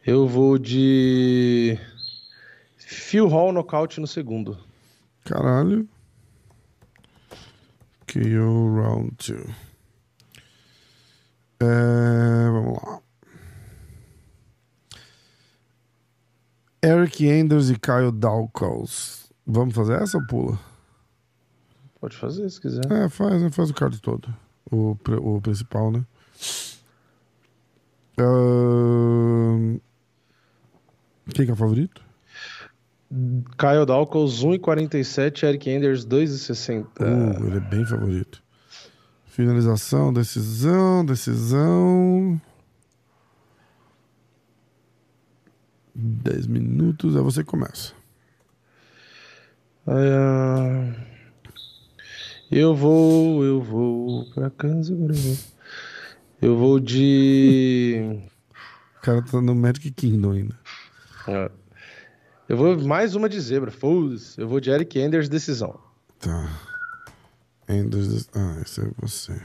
Eu vou de Phil Hall nocaute no segundo. Caralho. KO round 2. É, vamos lá. Eric Anders e Kyle Dawkins. Vamos fazer essa ou pula? Pode fazer se quiser. É, faz, né? faz o card todo. O, o principal, né? Ahn, Quem que é o favorito? Kyle Dawkins 1,47, Eric Anders 2,60. Uh, ele é bem favorito. Finalização, decisão, decisão. 10 minutos, aí você começa. Ah, eu vou, eu vou pra casa. Eu vou, eu vou de. O cara tá no Magic Kingdom ainda. Ah, Eu vou mais uma de zebra, foda-se. Eu vou de Eric Anders, decisão. Tá. Enders. Ah, esse é você.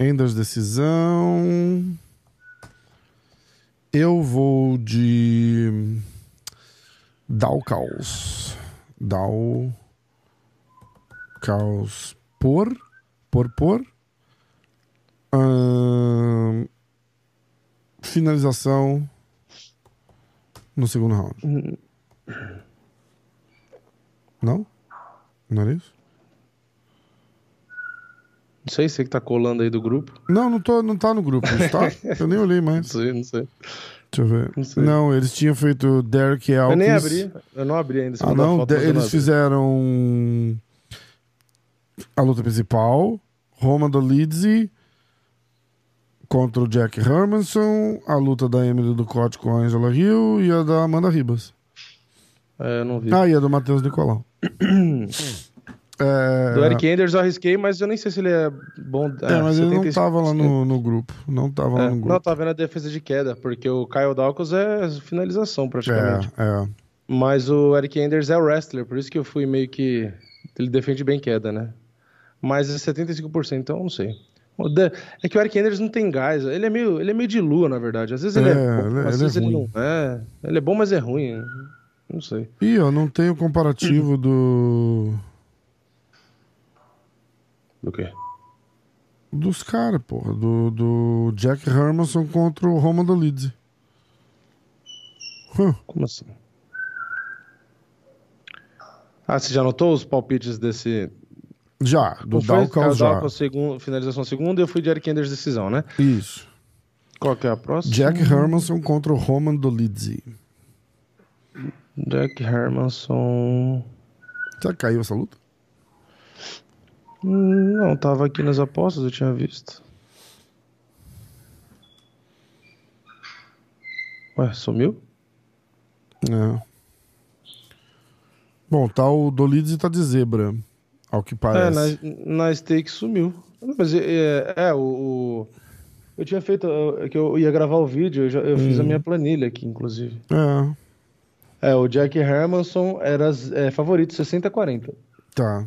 Enders decisão. Eu vou de. Dalcaus. Dal. Caos por. Por por. Finalização. No segundo round. Não? Não era isso? Não sei, você que tá colando aí do grupo. Não, não, tô, não tá no grupo. Tá? *laughs* Eu nem olhei Não mais. sei, não sei. Deixa eu ver. Não. Não, eles tinham feito Derek Eu Elkins. nem abri, eu não abri ainda. Ah, não? foto, eu não eles abri. fizeram a luta principal, Roma do Lidzi contra o Jack Hermanson, a luta da Emily Ducote com a Angela Hill e a da Amanda Ribas. É, eu não vi. Ah, e a do Matheus Nicolau. *clears throat* é, Do Eric Anders eu arrisquei, mas eu nem sei se ele é bom. é, mas ele não 75%. tava lá no, no grupo. Não tava lá É, no não, grupo. tá vendo a defesa de queda, porque o Kyle Dawkins é finalização praticamente. É, é. Mas o Eric Anders é o wrestler, por isso que eu fui meio que. Ele defende bem queda, né? Mas é 75%, então eu não sei. É que o Eric Anders não tem gás. Ele é meio, ele é meio de lua, na verdade. Às vezes ele é, É, bom, ele é- às ele é vezes ele ruim. não é. Ele é bom, mas é ruim. Não sei. Ih, eu não tenho comparativo do. Do quê? Dos caras, porra. Do, do Jack Hermanson contra o Roma do Leeds. Como assim? Ah, você já anotou os palpites desse. Já, do Não? Dalcal já. Dalcal, segundo, finalização segunda e eu fui de Eric Anders decisão, né? Isso. Qual que é a próxima? Jack Hermanson contra o Roman do Leeds. Jack Hermanson. Já caiu essa luta? Não, tava aqui nas apostas, eu tinha visto. Ué, sumiu? É. Bom, tá o do Leeds tá de zebra, ao que É, parece. na, na stake sumiu. Mas é, é, o, o- Eu tinha feito. é que eu ia gravar o vídeo, eu, já- eu fiz a minha planilha aqui, inclusive. É, É, o Jack Hermanson era é, favorito, 60-40. tá.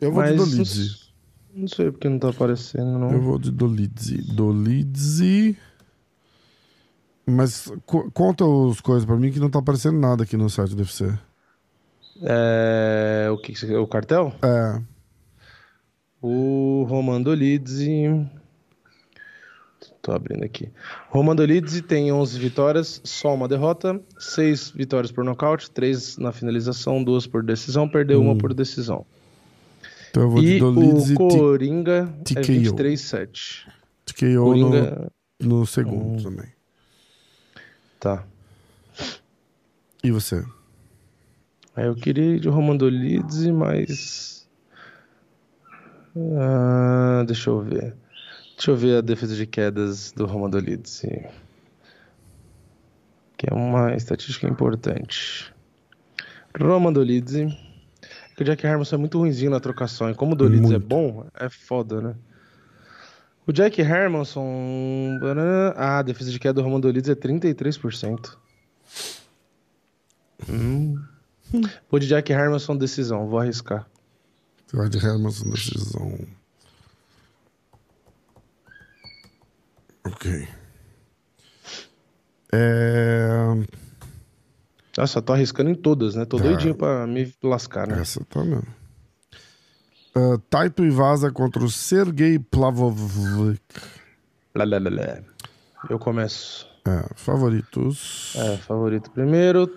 Eu vou de Mas do não, Leeds. não sei porque não tá aparecendo, não. Eu vou de do Leeds. Do Leeds. Mas co- conta os coisas pra mim que não tá aparecendo nada aqui no site do UFC. É, o que, o cartel? É. O Romando Lidzi. Tô abrindo aqui. Romando Lidzi tem 11 vitórias, só uma derrota, 6 vitórias por nocaute, 3 na finalização, 2 por decisão, perdeu uma por decisão. Então eu vou de E do Leeds o Coringa é TKO. 23-7. TKO no, Coringa. no segundo também. Tá. E você? Eu queria ir de Romando Lidzi, mas. Ah, deixa eu ver. Deixa eu ver a defesa de quedas do Romando Lidzi. Que é uma estatística importante. Romando Lidzi. Que o Jack Hermanson é muito ruimzinho na trocação. E como o Dolidze é Muito. bom, é foda, né? O Jack Hermanson. Ah, a defesa de queda do Romando Lidzi é 33%. Hum. Vou de Jack Hermanson decisão, vou arriscar. Você vai de Hermanson decisão. Ok. É... Nossa, tô arriscando em todas, né? Tô Tá. doidinho pra me lascar, né? Essa tá mesmo. Uh, Taito Ivasa contra o Sergei Plavovich. Lá, lá, lá, lá. Eu começo. É, favoritos. É, favorito primeiro.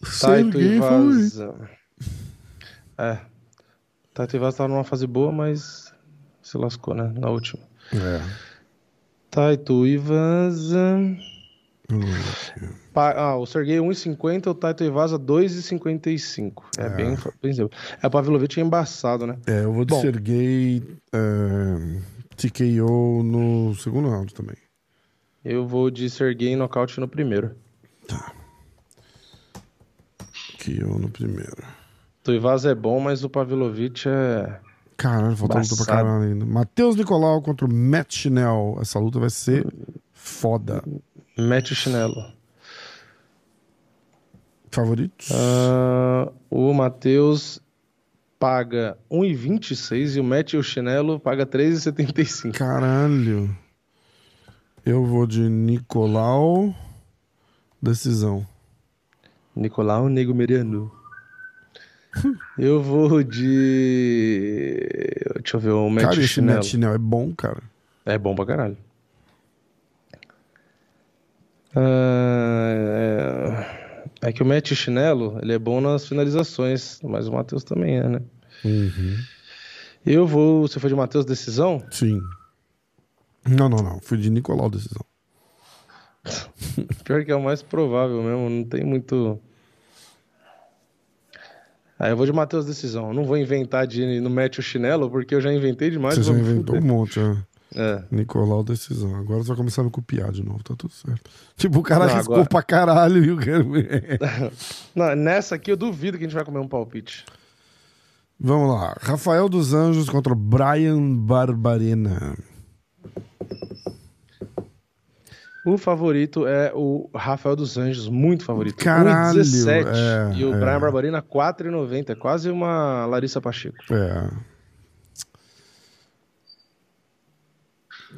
Taito Sergei favorito. Ivasa. É. Taito Ivasa tava numa fase boa, mas se lascou, né? Na última. É. Taito Ivasa. Vamos ver aqui. Pa- Ah, o Sergei 1,50, o Taito Ivasa 2,55. É, bem, bem. É, o Pavlovich é embaçado, né? É, eu vou de Bom. Sergei é, TKO no segundo round também. Eu vou de Sergei nocaute no primeiro. TKO no primeiro. O Ivasa é bom, mas o Pavlovich é. Caralho, falta luta pra caralho ainda. Matheus Nicolau contra o Matt Schnell. Essa luta vai ser foda. O chinelo. Favoritos? Ah, o Matheus paga 1,26 e o Mete o chinelo paga 3,75. Caralho. Eu vou de Nicolau. Decisão. Nicolau Nego Meriano. *laughs* Eu vou de. Deixa eu ver, o Mete Cara, o esse chinelo. Matt Schnell é bom, cara. É bom pra caralho. Ah, é... é que o Matt Chinelo, ele é bom nas finalizações, mas o Matheus também é, né? Uhum. Eu vou. Você foi de Matheus decisão? Sim. Não, não, não. Fui de Nicolau decisão. *laughs* Pior que é o mais provável mesmo, não tem muito. Aí eu vou de Matheus decisão. Eu não vou inventar de no Matt o chinelo, porque eu já inventei demais. Você já inventou um monte, né? É. Nicolau decisão. Agora você vai começar a me copiar de novo, tá tudo certo. Tipo, o cara Não, arriscou agora- pra caralho e o cara... *laughs* Não, nessa aqui eu duvido que a gente vai comer um palpite. Vamos lá. Rafael dos Anjos contra Brian Barbarena. O favorito é o Rafael dos Anjos, muito favorito. Caralho, 1,17. é, e o é. Brian Barbarina, 4,90. É quase uma Larissa Pacheco. É.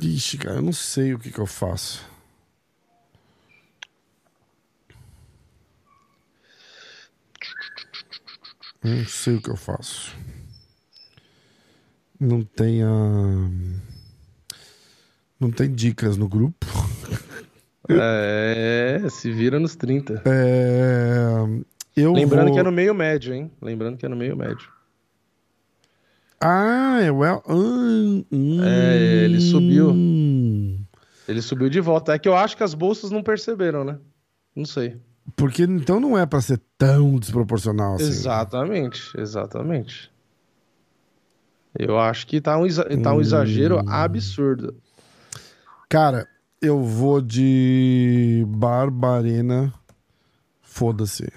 Ixi, cara, eu não sei o que que eu faço. Não sei o que eu faço. Não tem a... Não tem dicas no grupo. *laughs* É, se vira nos 30. É, Lembrando vou... que é no meio médio, hein? Lembrando que é no meio médio. Ah, é o El... Hum, É, ele subiu. Ele subiu de volta. É que eu acho que as bolsas não perceberam, né? Não sei. Porque então não é pra ser tão desproporcional assim. Exatamente, exatamente. Eu acho que tá um, exa- tá um exagero Hum. absurdo. Cara, eu vou de Barbarena. Foda-se.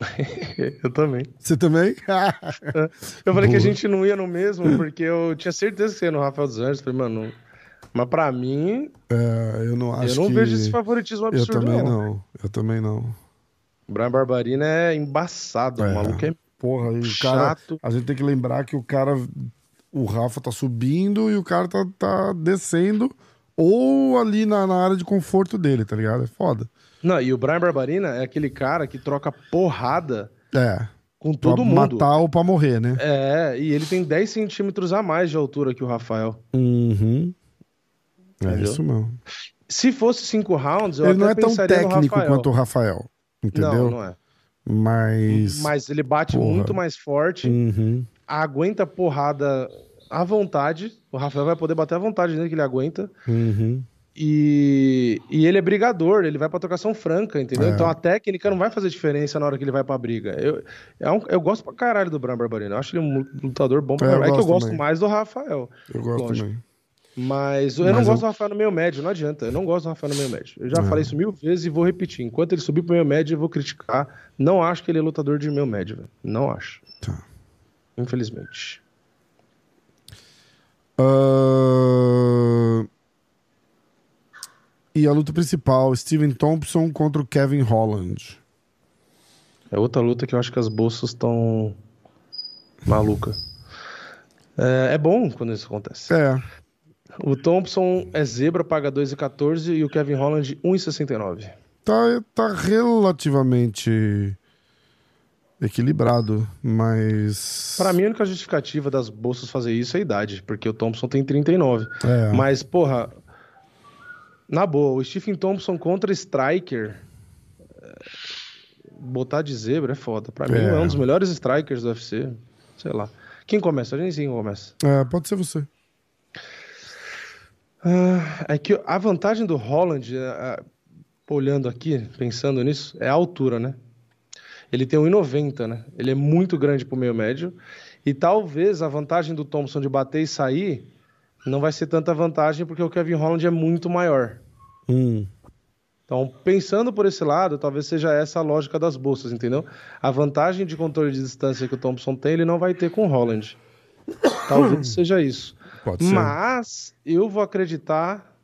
*laughs* Eu também. Você também? *laughs* Eu falei que a Boa. gente não ia no mesmo, porque eu tinha certeza que você ia no Rafael dos Anjos. Falei, mano, mas pra mim, É, eu não acho eu não que... vejo esse favoritismo Eu absurdo, também não. não. Eu também não. O Brian Barbarina é embaçado, É. o maluco é Porra, o cara... chato. A gente tem que lembrar que o cara... O Rafa tá subindo e o cara tá, tá descendo ou ali na, na área de conforto dele, tá ligado? É foda. Não, e o Brian Barbarina é aquele cara que troca porrada É. com Pra todo mundo. matar ou pra morrer, né? É, e ele tem 10 centímetros a mais de altura que o Rafael. Uhum. É Entendeu? isso mesmo. Se fosse cinco rounds, eu Ele não é tão técnico quanto o Rafael. Entendeu? Não, não é. Mas. Mas ele bate Porra. muito mais forte, Uhum. aguenta porrada à vontade. O Rafael vai poder bater à vontade nele, que ele aguenta. Uhum. E, e ele é brigador, ele vai pra trocação franca, entendeu? É. Então a técnica não vai fazer diferença na hora que ele vai pra briga. Eu, é um- eu gosto pra caralho do Brian Barbarino. Eu acho ele um lutador bom pra É, caralho. É que eu gosto gosto também. mais do Rafael. Eu gosto Lógico. também. Mas eu Mas não eu- gosto do Rafael no meio médio, não adianta. Eu não gosto do Rafael no meio médio. Eu já É. falei isso mil vezes e vou repetir. Enquanto ele subir pro meio médio, eu vou criticar. Não acho que ele é lutador de meio médio, velho. Não acho. Tá. Infelizmente. Ah, E a luta principal: Steven Thompson contra o Kevin Holland. É outra luta que eu acho que as bolsas estão maluca. É, é bom quando isso acontece. É. O Thompson é zebra, paga 2,14 e o Kevin Holland 1,69. tá, tá relativamente equilibrado, mas. Pra mim, a única justificativa das bolsas fazer isso é a idade, porque o Thompson tem 39. É. Mas, porra, na boa, o Stephen Thompson contra Striker. é, Botar de zebra é foda. Pra mim, É. é um dos melhores strikers do UFC. Sei lá. Quem começa? A gente sim começa. É, pode ser você. Ah, é que a vantagem do Holland, ah, olhando aqui, pensando nisso, é a altura, né? Ele tem 1,90, né? Ele é muito grande pro meio médio. E talvez a vantagem do Thompson de bater e sair não vai ser tanta vantagem porque o Kevin Holland é muito maior. Hum. Então, pensando por esse lado, talvez seja essa a lógica das bolsas, entendeu? A vantagem de controle de distância que o Thompson tem, ele não vai ter com o Holland. *coughs* Talvez seja isso. Pode ser. Mas eu vou acreditar.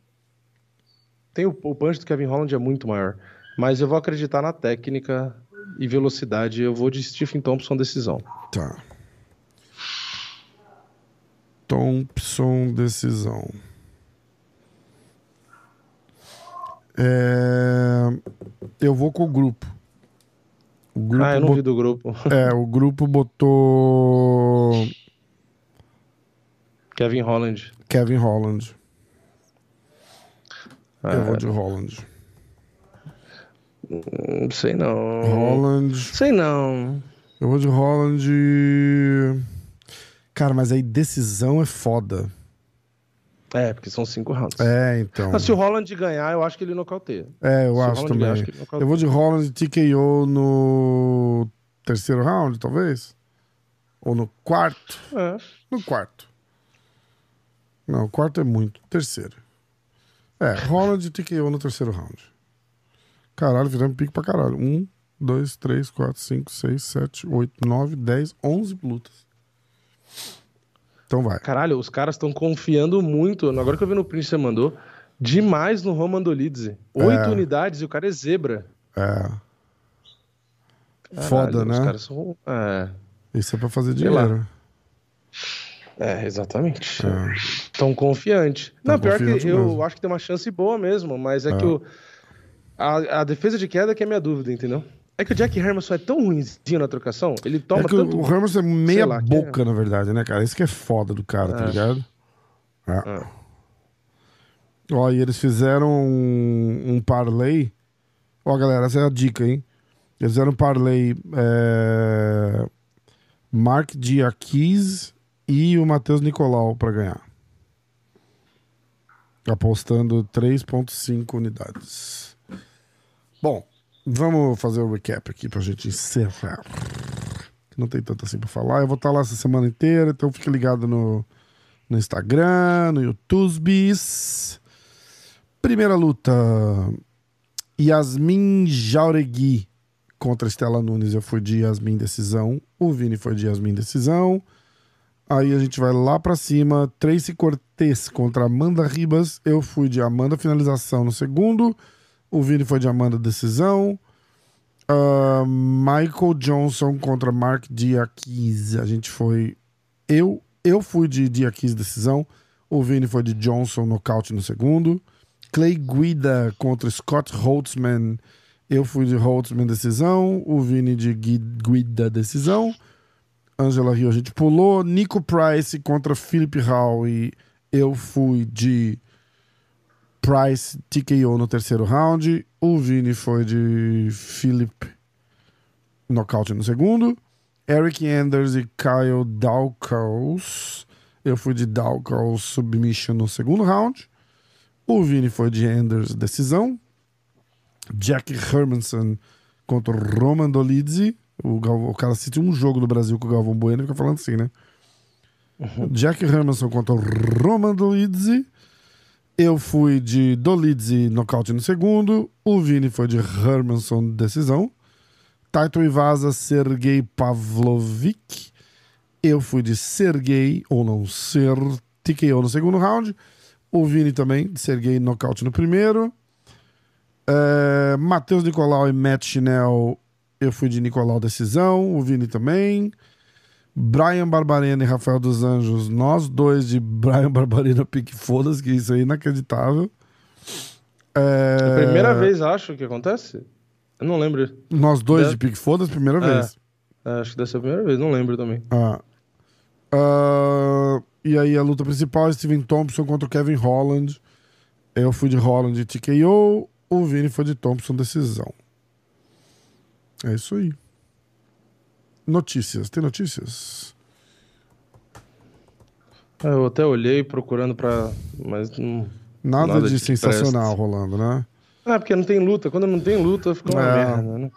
Tem o, o punch do Kevin Holland é muito maior. Mas eu vou acreditar na técnica e velocidade. Eu vou de Stephen Thompson decisão. Tá. Thompson, decisão. É, Eu vou com o grupo. O grupo, ah, eu não bot- vi do grupo. *laughs* É, o grupo botou Kevin Holland. Kevin Holland. Ah, Eu vou de Holland. Não sei não. Holland. Sei não. Eu vou de Holland. Cara, mas aí decisão é foda. É, porque são cinco rounds. É, então. Mas se o Holland ganhar, eu acho que ele nocauteia. É, eu se acho também. ganhar, acho. Eu vou de Holland TKO no terceiro round, talvez? Ou no quarto? É. No quarto. Não, o quarto é muito. Terceiro. É, Holland TKO no terceiro round. Caralho, fizemos pique pra caralho. Um, dois, três, quatro, cinco, seis, sete, oito, nove, dez, onze lutas. Então vai. Caralho, os caras estão confiando muito. Agora que eu vi no print que você mandou, demais no Roman Dolidze. Oito É. unidades e o cara é zebra. É. Caralho, Foda, os né? caras são. É, Isso é pra fazer dinheiro. é exatamente. É. Tão confiante. Tão Não, pior que confiante eu mesmo. acho que tem uma chance boa mesmo, mas é, É. que o, a, a defesa de queda que é a minha dúvida, entendeu? É que o Jack Hermanson é tão ruimzinho na trocação, ele toma É que tanto. o Ramos é meia lá, boca, na verdade, né, cara? Isso que é foda do cara, tá É. ligado? É. É. Ó, e eles fizeram um, um parlay. Ó, galera, essa é a dica, hein? Eles fizeram um parlay. É... Mark Diakiz e o Matheus Nicolau pra ganhar. Apostando 3,5 unidades. Bom, vamos fazer o recap aqui pra gente encerrar. Não tem tanto assim pra falar. Eu vou estar lá essa semana inteira, então fica ligado no, no Instagram, no YouTube. Primeira luta: Yasmin Jauregui contra Estela Nunes. Eu fui de Yasmin Decisão. O Vini foi de Yasmin Decisão. Aí a gente vai lá pra cima. Tracy Cortez contra Amanda Ribas. Eu fui de Amanda Finalização no segundo. O Vini foi de Amanda Decisão. Ah, Michael Johnson contra Mark Diakiz. A gente foi. Eu, eu fui de Diakiz Decisão. O Vini foi de Johnson nocaute no segundo. Clay Guida contra Scott Holtzman. Eu fui de Holtzman decisão. O Vini de Gui- Guida decisão. Angela Rio a gente pulou. Nico Price contra Philip Hall. E eu fui de Price TKO no terceiro round. O Vini foi de Philip nocaute no segundo. Eric Anders e Kyle Dawkins. Eu fui de Dawkins submission no segundo round. O Vini foi de Anders decisão. Jack Hermanson contra Roman Dolidze. O, Galvão- o cara assiste um jogo do Brasil com o Galvão Bueno e fica falando assim, né? Jack Hermanson contra Roman Dolidze. Eu fui de Dolidze nocaute no segundo. O Vini foi de Hermanson decisão. Taito Ivasa, Sergei Pavlovic. Eu fui de Sergei, ou não ser, TKO no segundo round. O Vini também, de Sergei nocaute no primeiro. É, Matheus Nicolau e Matt Chinel, eu fui de Nicolau decisão. O Vini também. Brian Barbarena e Rafael dos Anjos, nós dois de Brian *laughs* Barbarena pique foda-se, que isso é inacreditável. É... É a primeira vez, acho, que acontece. Eu não lembro. Nós dois Deve- de pique foda-se, primeira É. vez. É, acho que deve ser a primeira vez, não lembro também. Ah. Ah, e aí a luta principal é Steven Thompson contra o Kevin Holland. Eu fui de Holland e TKO. O Vini foi de Thompson, decisão. É isso aí. Notícias. Tem notícias? É, Eu até olhei procurando pra. Mas não. Nada, Nada de sensacional presta. rolando, né? Ah, porque não tem luta. Quando não tem luta, fica uma É. merda, né?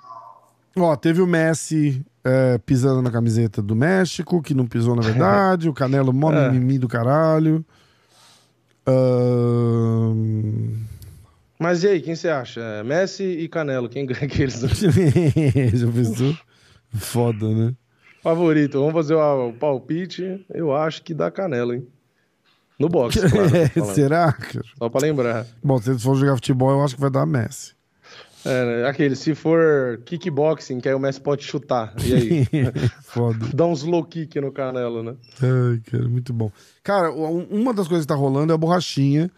Ó, teve o Messi é, pisando na camiseta do México, que não pisou na *laughs* verdade. o Canelo, mó É. mimimi do caralho. Mas e aí, quem você acha? É, Messi e Canelo, quem ganha *laughs* aqueles *laughs* Já pensou? Foda, né? favorito? Vamos fazer o, palpite. Eu acho que dá Canelo, hein? No boxe, *laughs* claro. falando. Será, cara? Só pra lembrar. Bom, se eles for jogar futebol, eu acho que vai dar Messi. É, né? aquele, se for kickboxing, que aí o Messi pode chutar. E aí? *laughs* Foda. Dá uns low kick no Canelo, né? Ai, cara, muito bom. Cara, um- uma das coisas que tá rolando é a borrachinha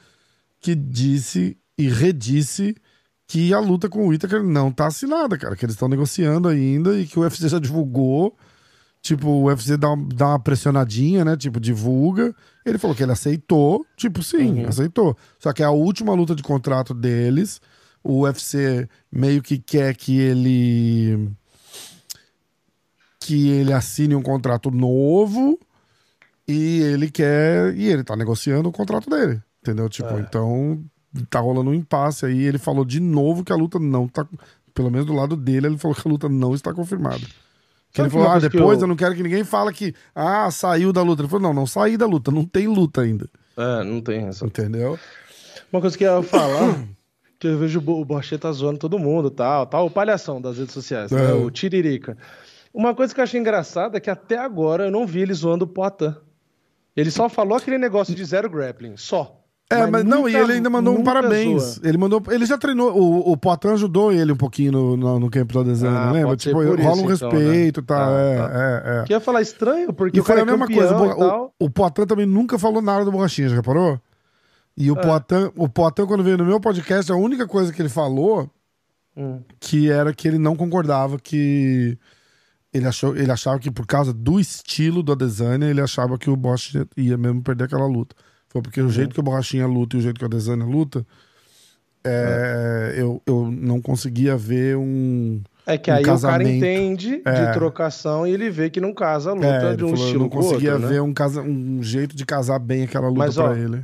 que disse e redisse que a luta com o Whittaker não tá assinada, cara. Que eles estão negociando ainda e que o UFC já divulgou. Tipo, o UFC dá, uma- dá uma pressionadinha, né? Tipo, divulga. Ele falou que ele aceitou. Tipo, sim, Uhum. aceitou. Só que é a última luta de contrato deles. O UFC meio que quer que ele. Que ele assine um contrato novo. E ele quer. E ele tá negociando o contrato dele. Entendeu? Tipo, É. então tá rolando um impasse aí. Ele falou de novo que a luta não tá. Pelo menos do lado dele, ele falou que a luta não está confirmada. Que ele falou, ah, depois eu... eu- não quero que ninguém fale que, ah, saiu da luta. Ele falou, não, não saí da luta, não tem luta ainda. É, não tem essa. Entendeu? Uma coisa que eu ia falar, que eu vejo o Bo- o Borcheta zoando todo mundo, tal, tal, o palhação das redes sociais, né? É. o Tiririca. Uma coisa que eu achei engraçada é que até agora eu não vi ele zoando o Poitin. Ele só falou aquele negócio de zero grappling, só. É, mas, não, e nunca- ele ainda mandou um nunca parabéns. zoa. Ele mandou. Ele já treinou. O, o Poitin ajudou ele um pouquinho no, no, no camp da Desana, Ah, lembra? ser Tipo, rola isso, um então, respeito né? tá, Ah, é, tá. é, é. Que ia falar estranho, porque E foi a é mesma coisa. e tal. O, o Poitin também nunca falou nada do Borrachinha, já reparou? E o, É. Poitin, o Poitin, quando veio no meu podcast, a única coisa que ele falou Hum. que era que ele não concordava que. Ele, achou, ele achava que por causa do estilo do Adesanya, ele achava que o Bosch ia mesmo perder aquela luta. Foi porque Uhum. o jeito que o Borrachinha luta e o jeito que o Adesanya luta, é, Eu, eu não conseguia ver um. É que um aí o cara casamento. entende É. de trocação e ele vê que não casa a luta É, de um falou, eu estilo não com o outro, conseguia né? ver um, casa, um jeito de casar bem aquela luta Mas, ó, pra ele.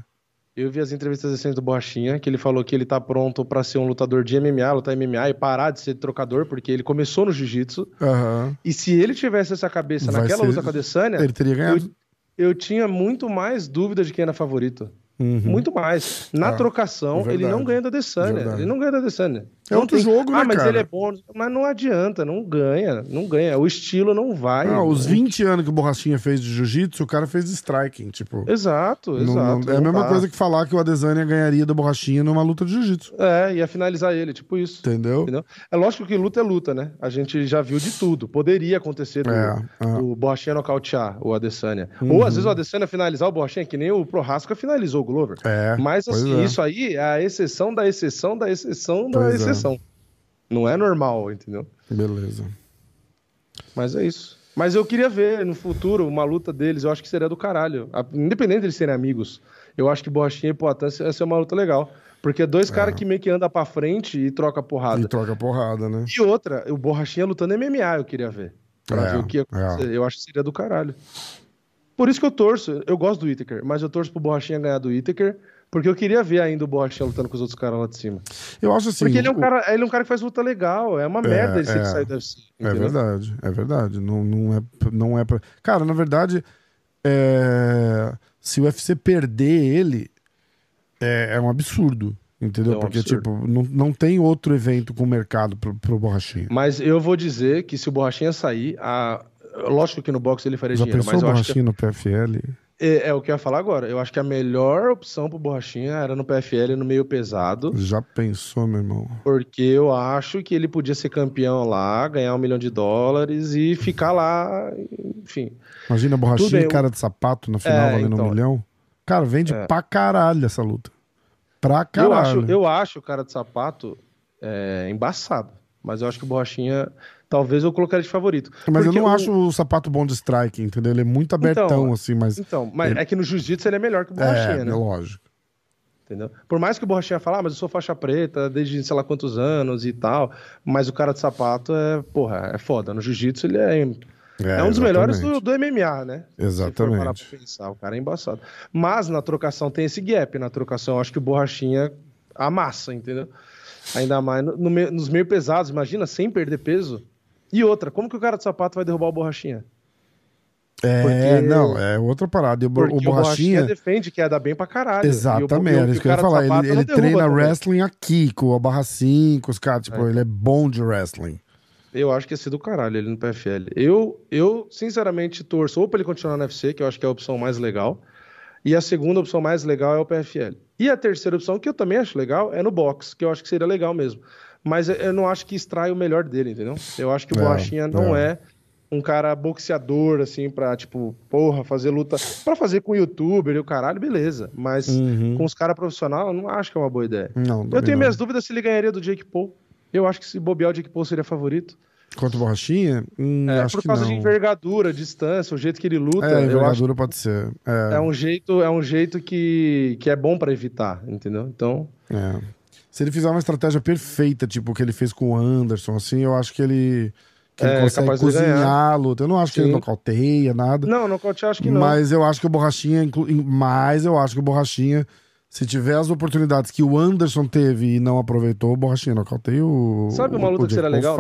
Eu vi as entrevistas recentes do Borrachinha, que ele falou que ele tá pronto pra ser um lutador de MMA, lutar MMA e parar de ser trocador, porque ele começou no jiu-jitsu. Aham. E se ele tivesse essa cabeça Vai naquela ser- luta com a Adesanya, Ele teria ganhado. Eu, tinha muito mais dúvida de quem era favorito. Uhum. Muito mais. Na Ah, trocação, é ele verdade. não ganha da Adesanya. Verdade. Ele não ganha da Adesanya. É Não outro jogo, ah, né, mas cara? ele é bom. Mas não adianta, não ganha. Não ganha. O estilo não vai. Ah, os Não- 20 anos que o Borrachinha fez de jiu-jitsu, o cara fez striking, tipo. Exato, exato. não- é a mesma coisa que falar que o Adesanya ganharia do Borrachinha numa luta de jiu-jitsu. É, ia finalizar ele, tipo isso. Entendeu? Entendeu? É lógico que luta é luta, né? A gente já viu de tudo. Poderia acontecer do, É, é. do Borrachinha nocautear o Adesanya. Uhum. Ou às vezes o Adesanya finalizar o Borrachinha, que nem o Prohasca finalizou o Glover. É, Mas assim, é. isso aí é a exceção da exceção da exceção da Pois é. Exceção. Não é normal, entendeu? Beleza. Mas é isso. Mas eu queria ver no futuro uma luta deles, eu acho que seria do caralho. Independente de eles serem amigos, eu acho que Borrachinha e Poitin ia ser uma luta legal. Porque é dois caras que meio que andam pra frente e troca porrada. E troca porrada, né? E outra, o Borrachinha lutando MMA, eu queria ver. Pra É, ver o que ia é. acontecer. Eu acho que seria do caralho. Por isso que eu torço. Eu gosto do Whittaker, mas eu torço pro Borrachinha ganhar do Whittaker, porque eu queria ver ainda o Borrachinha lutando com os outros caras lá de cima. Eu acho assim. Porque ele é um o- cara, ele é um cara que faz luta legal. É uma merda ele é. que sair do UFC. É entendeu? verdade, é verdade. Não, não, é, não é pra. Cara, na verdade, é, se o UFC perder ele, é, é um absurdo. Entendeu? É um Porque, absurdo. tipo, não, não tem outro evento com mercado pro, pro Borrachinha. Mas eu vou dizer que se o Borrachinha sair, a... lógico que no boxe ele faria Já dinheiro, pensou mas o eu acho que Borrachinha no PFL? É, é o que eu ia falar agora. Eu acho que a melhor opção pro Borrachinha era no PFL no meio pesado. Já pensou, meu irmão? Porque eu acho que ele podia ser campeão lá, ganhar um milhão de dólares e ficar lá, enfim. Imagina a Borrachinha bem, e cara de sapato na final É, valendo então. um milhão. Cara, vende É. pra caralho essa luta. Pra Eu caralho. acho, eu acho o cara de sapato é, embaçado. Mas eu acho que o Borrachinha, talvez eu colocaria de favorito. Mas eu não o- acho o sapato bom de strike, entendeu? Ele é muito abertão, Então, assim, mas. Então, mas é que no jiu-jitsu ele é melhor que o Borrachinha, é, né? lógico. Entendeu? Por mais que o Borrachinha fale, ah, mas eu sou faixa preta desde sei lá quantos anos e tal, mas o cara de sapato é, porra, é foda. No jiu-jitsu ele é, é, um dos melhores do, do MMA, né? Se Exatamente. parar pra pensar, o cara é embaçado. Mas na trocação tem esse gap. Na trocação eu acho que o Borrachinha amassa, entendeu? Ainda mais no- no nos meio pesados, imagina, sem perder peso. E outra, como que o cara de sapato vai derrubar o Borrachinha? É, Porque- não, é outra parada. E o, bo- Porque o Borrachinha. defende que ia dar bem pra caralho. Exatamente, o- o isso que eu ia falar. Ele, ele treina também. wrestling aqui, com a barra 5, os caras, tipo, É. ele é bom de wrestling. Eu acho que ia ser do caralho ele no PFL. Eu, eu sinceramente, torço ou pra ele continuar no UFC, que eu acho que é a opção mais legal. E a segunda opção mais legal é o PFL. E a terceira opção, que eu também acho legal, é no box, que eu acho que seria legal mesmo. Mas eu- não acho que extrai o melhor dele, entendeu? Eu acho que o É, Borrachinha não é. é. um cara boxeador, assim, pra, tipo, porra, fazer luta. Pra fazer com youtuber e o caralho, beleza. Mas Uhum. com os caras profissionais, eu não acho que é uma boa ideia. Não, Eu tenho minhas dúvidas se ele ganharia do Jake Paul. Eu acho que se bobear o Jake Paul seria favorito. Contra o Borrachinha? Hum, É, por causa de envergadura, distância, o jeito que ele luta, É, eu acho envergadura pode ser. que é um jeito, é um jeito que, que é bom pra evitar, entendeu? Então, É. Se ele fizer uma estratégia perfeita, tipo o que ele fez com o Anderson, assim, eu acho que ele, que ele É, consegue cozinhar a luta. Eu não acho que ele Sim. nocauteia, nada. não, no eu acho que não. Mas eu acho que o Borrachinha, inclu- mas eu acho que o Borrachinha, se tiver as oportunidades que o Anderson teve e não aproveitou, o Borrachinha nocauteia o. Sabe uma luta o que seria legal.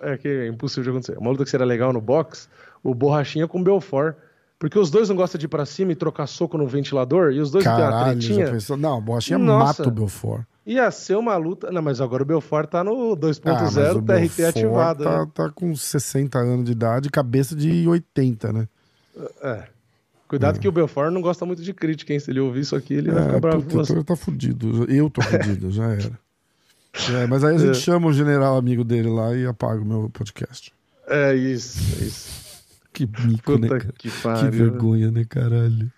É que é impossível de acontecer. Uma luta que seria legal no box, o Borrachinha com o Belfort. Porque os dois não gostam de ir pra cima e trocar soco no ventilador, e os dois têm uma Caralho, já tretinha. pensou? Não, o Borrachinha Nossa. mata o Belfort. Ia ser uma luta. Não, mas agora o Belfort tá no Ah, 2.0, mas o TRT Belfort ativado. Tá, né? tá com 60 anos de idade, cabeça de 80, né? É. Cuidado que o Belfort não gosta muito de crítica, hein? Se ele ouvir isso aqui, ele vai É, ficar bravo puta, ele tá fudido. Eu tô fudido, já era. É, mas aí a gente É. chama o general amigo dele lá e apaga o meu podcast. É isso, é isso. Que mico, né, Puta cara? que Que vergonha, né, caralho?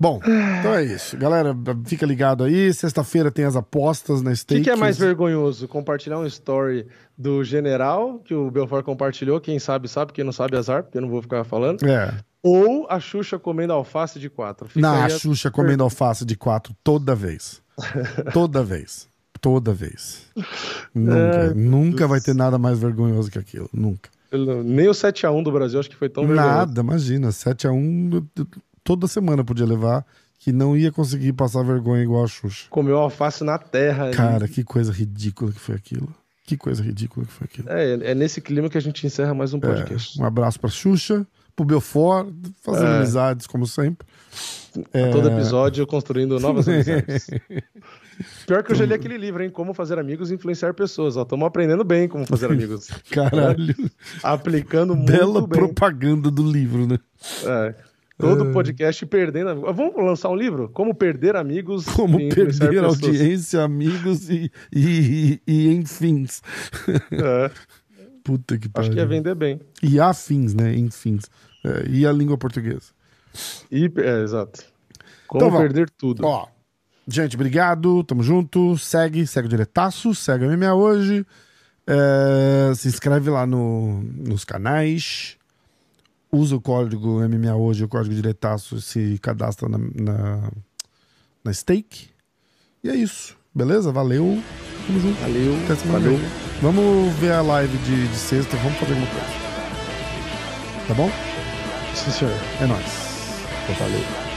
Bom, então é isso. Galera, fica ligado aí. Sexta-feira tem as apostas na O Stake. que, que é mais vergonhoso? Compartilhar um story do general, que o Belfort compartilhou, quem sabe sabe, quem não sabe azar, porque eu não vou ficar falando. É. Ou a Xuxa comendo alface de quatro. Fica aí a a- Xuxa comendo alface de quatro toda vez. *laughs* Toda vez. Toda vez. Nunca. É, nunca vai ter nada mais vergonhoso que aquilo. Nunca. Nem o 7x1 do Brasil acho que foi tão vergonhoso. Nada, imagina. 7x1 toda semana podia levar, que não ia conseguir passar vergonha igual a Xuxa. Comeu alface na terra. ali. Cara, que coisa ridícula que foi aquilo. Que coisa ridícula que foi aquilo. É, é nesse clima que a gente encerra mais um podcast. Um abraço pra Xuxa, pro Belfort, fazendo É. amizades, como sempre. É, Todo episódio construindo novas *laughs* amizades. Pior que eu já li aquele livro, hein? Como fazer amigos e influenciar pessoas. Ó, estamos aprendendo bem como fazer amigos. *laughs* Caralho. Aplicando muito Bela propaganda do livro, né? É. Todo podcast perdendo amigos. Vamos lançar um livro? Como perder amigos *laughs* Como perder audiência, amigos e, e, e, e enfins. É, *laughs* Puta que acho pariu. que ia vender bem. E afins, né? Enfins. É, e a língua portuguesa. E, é, exato. Como Então, vamos. perder tudo. Ó, gente, obrigado. Tamo junto. Segue, segue o Diretaço, segue o MMA hoje. É, se inscreve lá no, nos canais. Usa o código MMA hoje, o código Diretaço, se cadastra na, na, na stake. E é isso. Beleza? Valeu. Tamo junto. Valeu. Até semana Valeu. Vamos ver a live de, de sexta. Vamos fazer alguma coisa. Tá bom? Sim, senhor. É nóis. Valeu.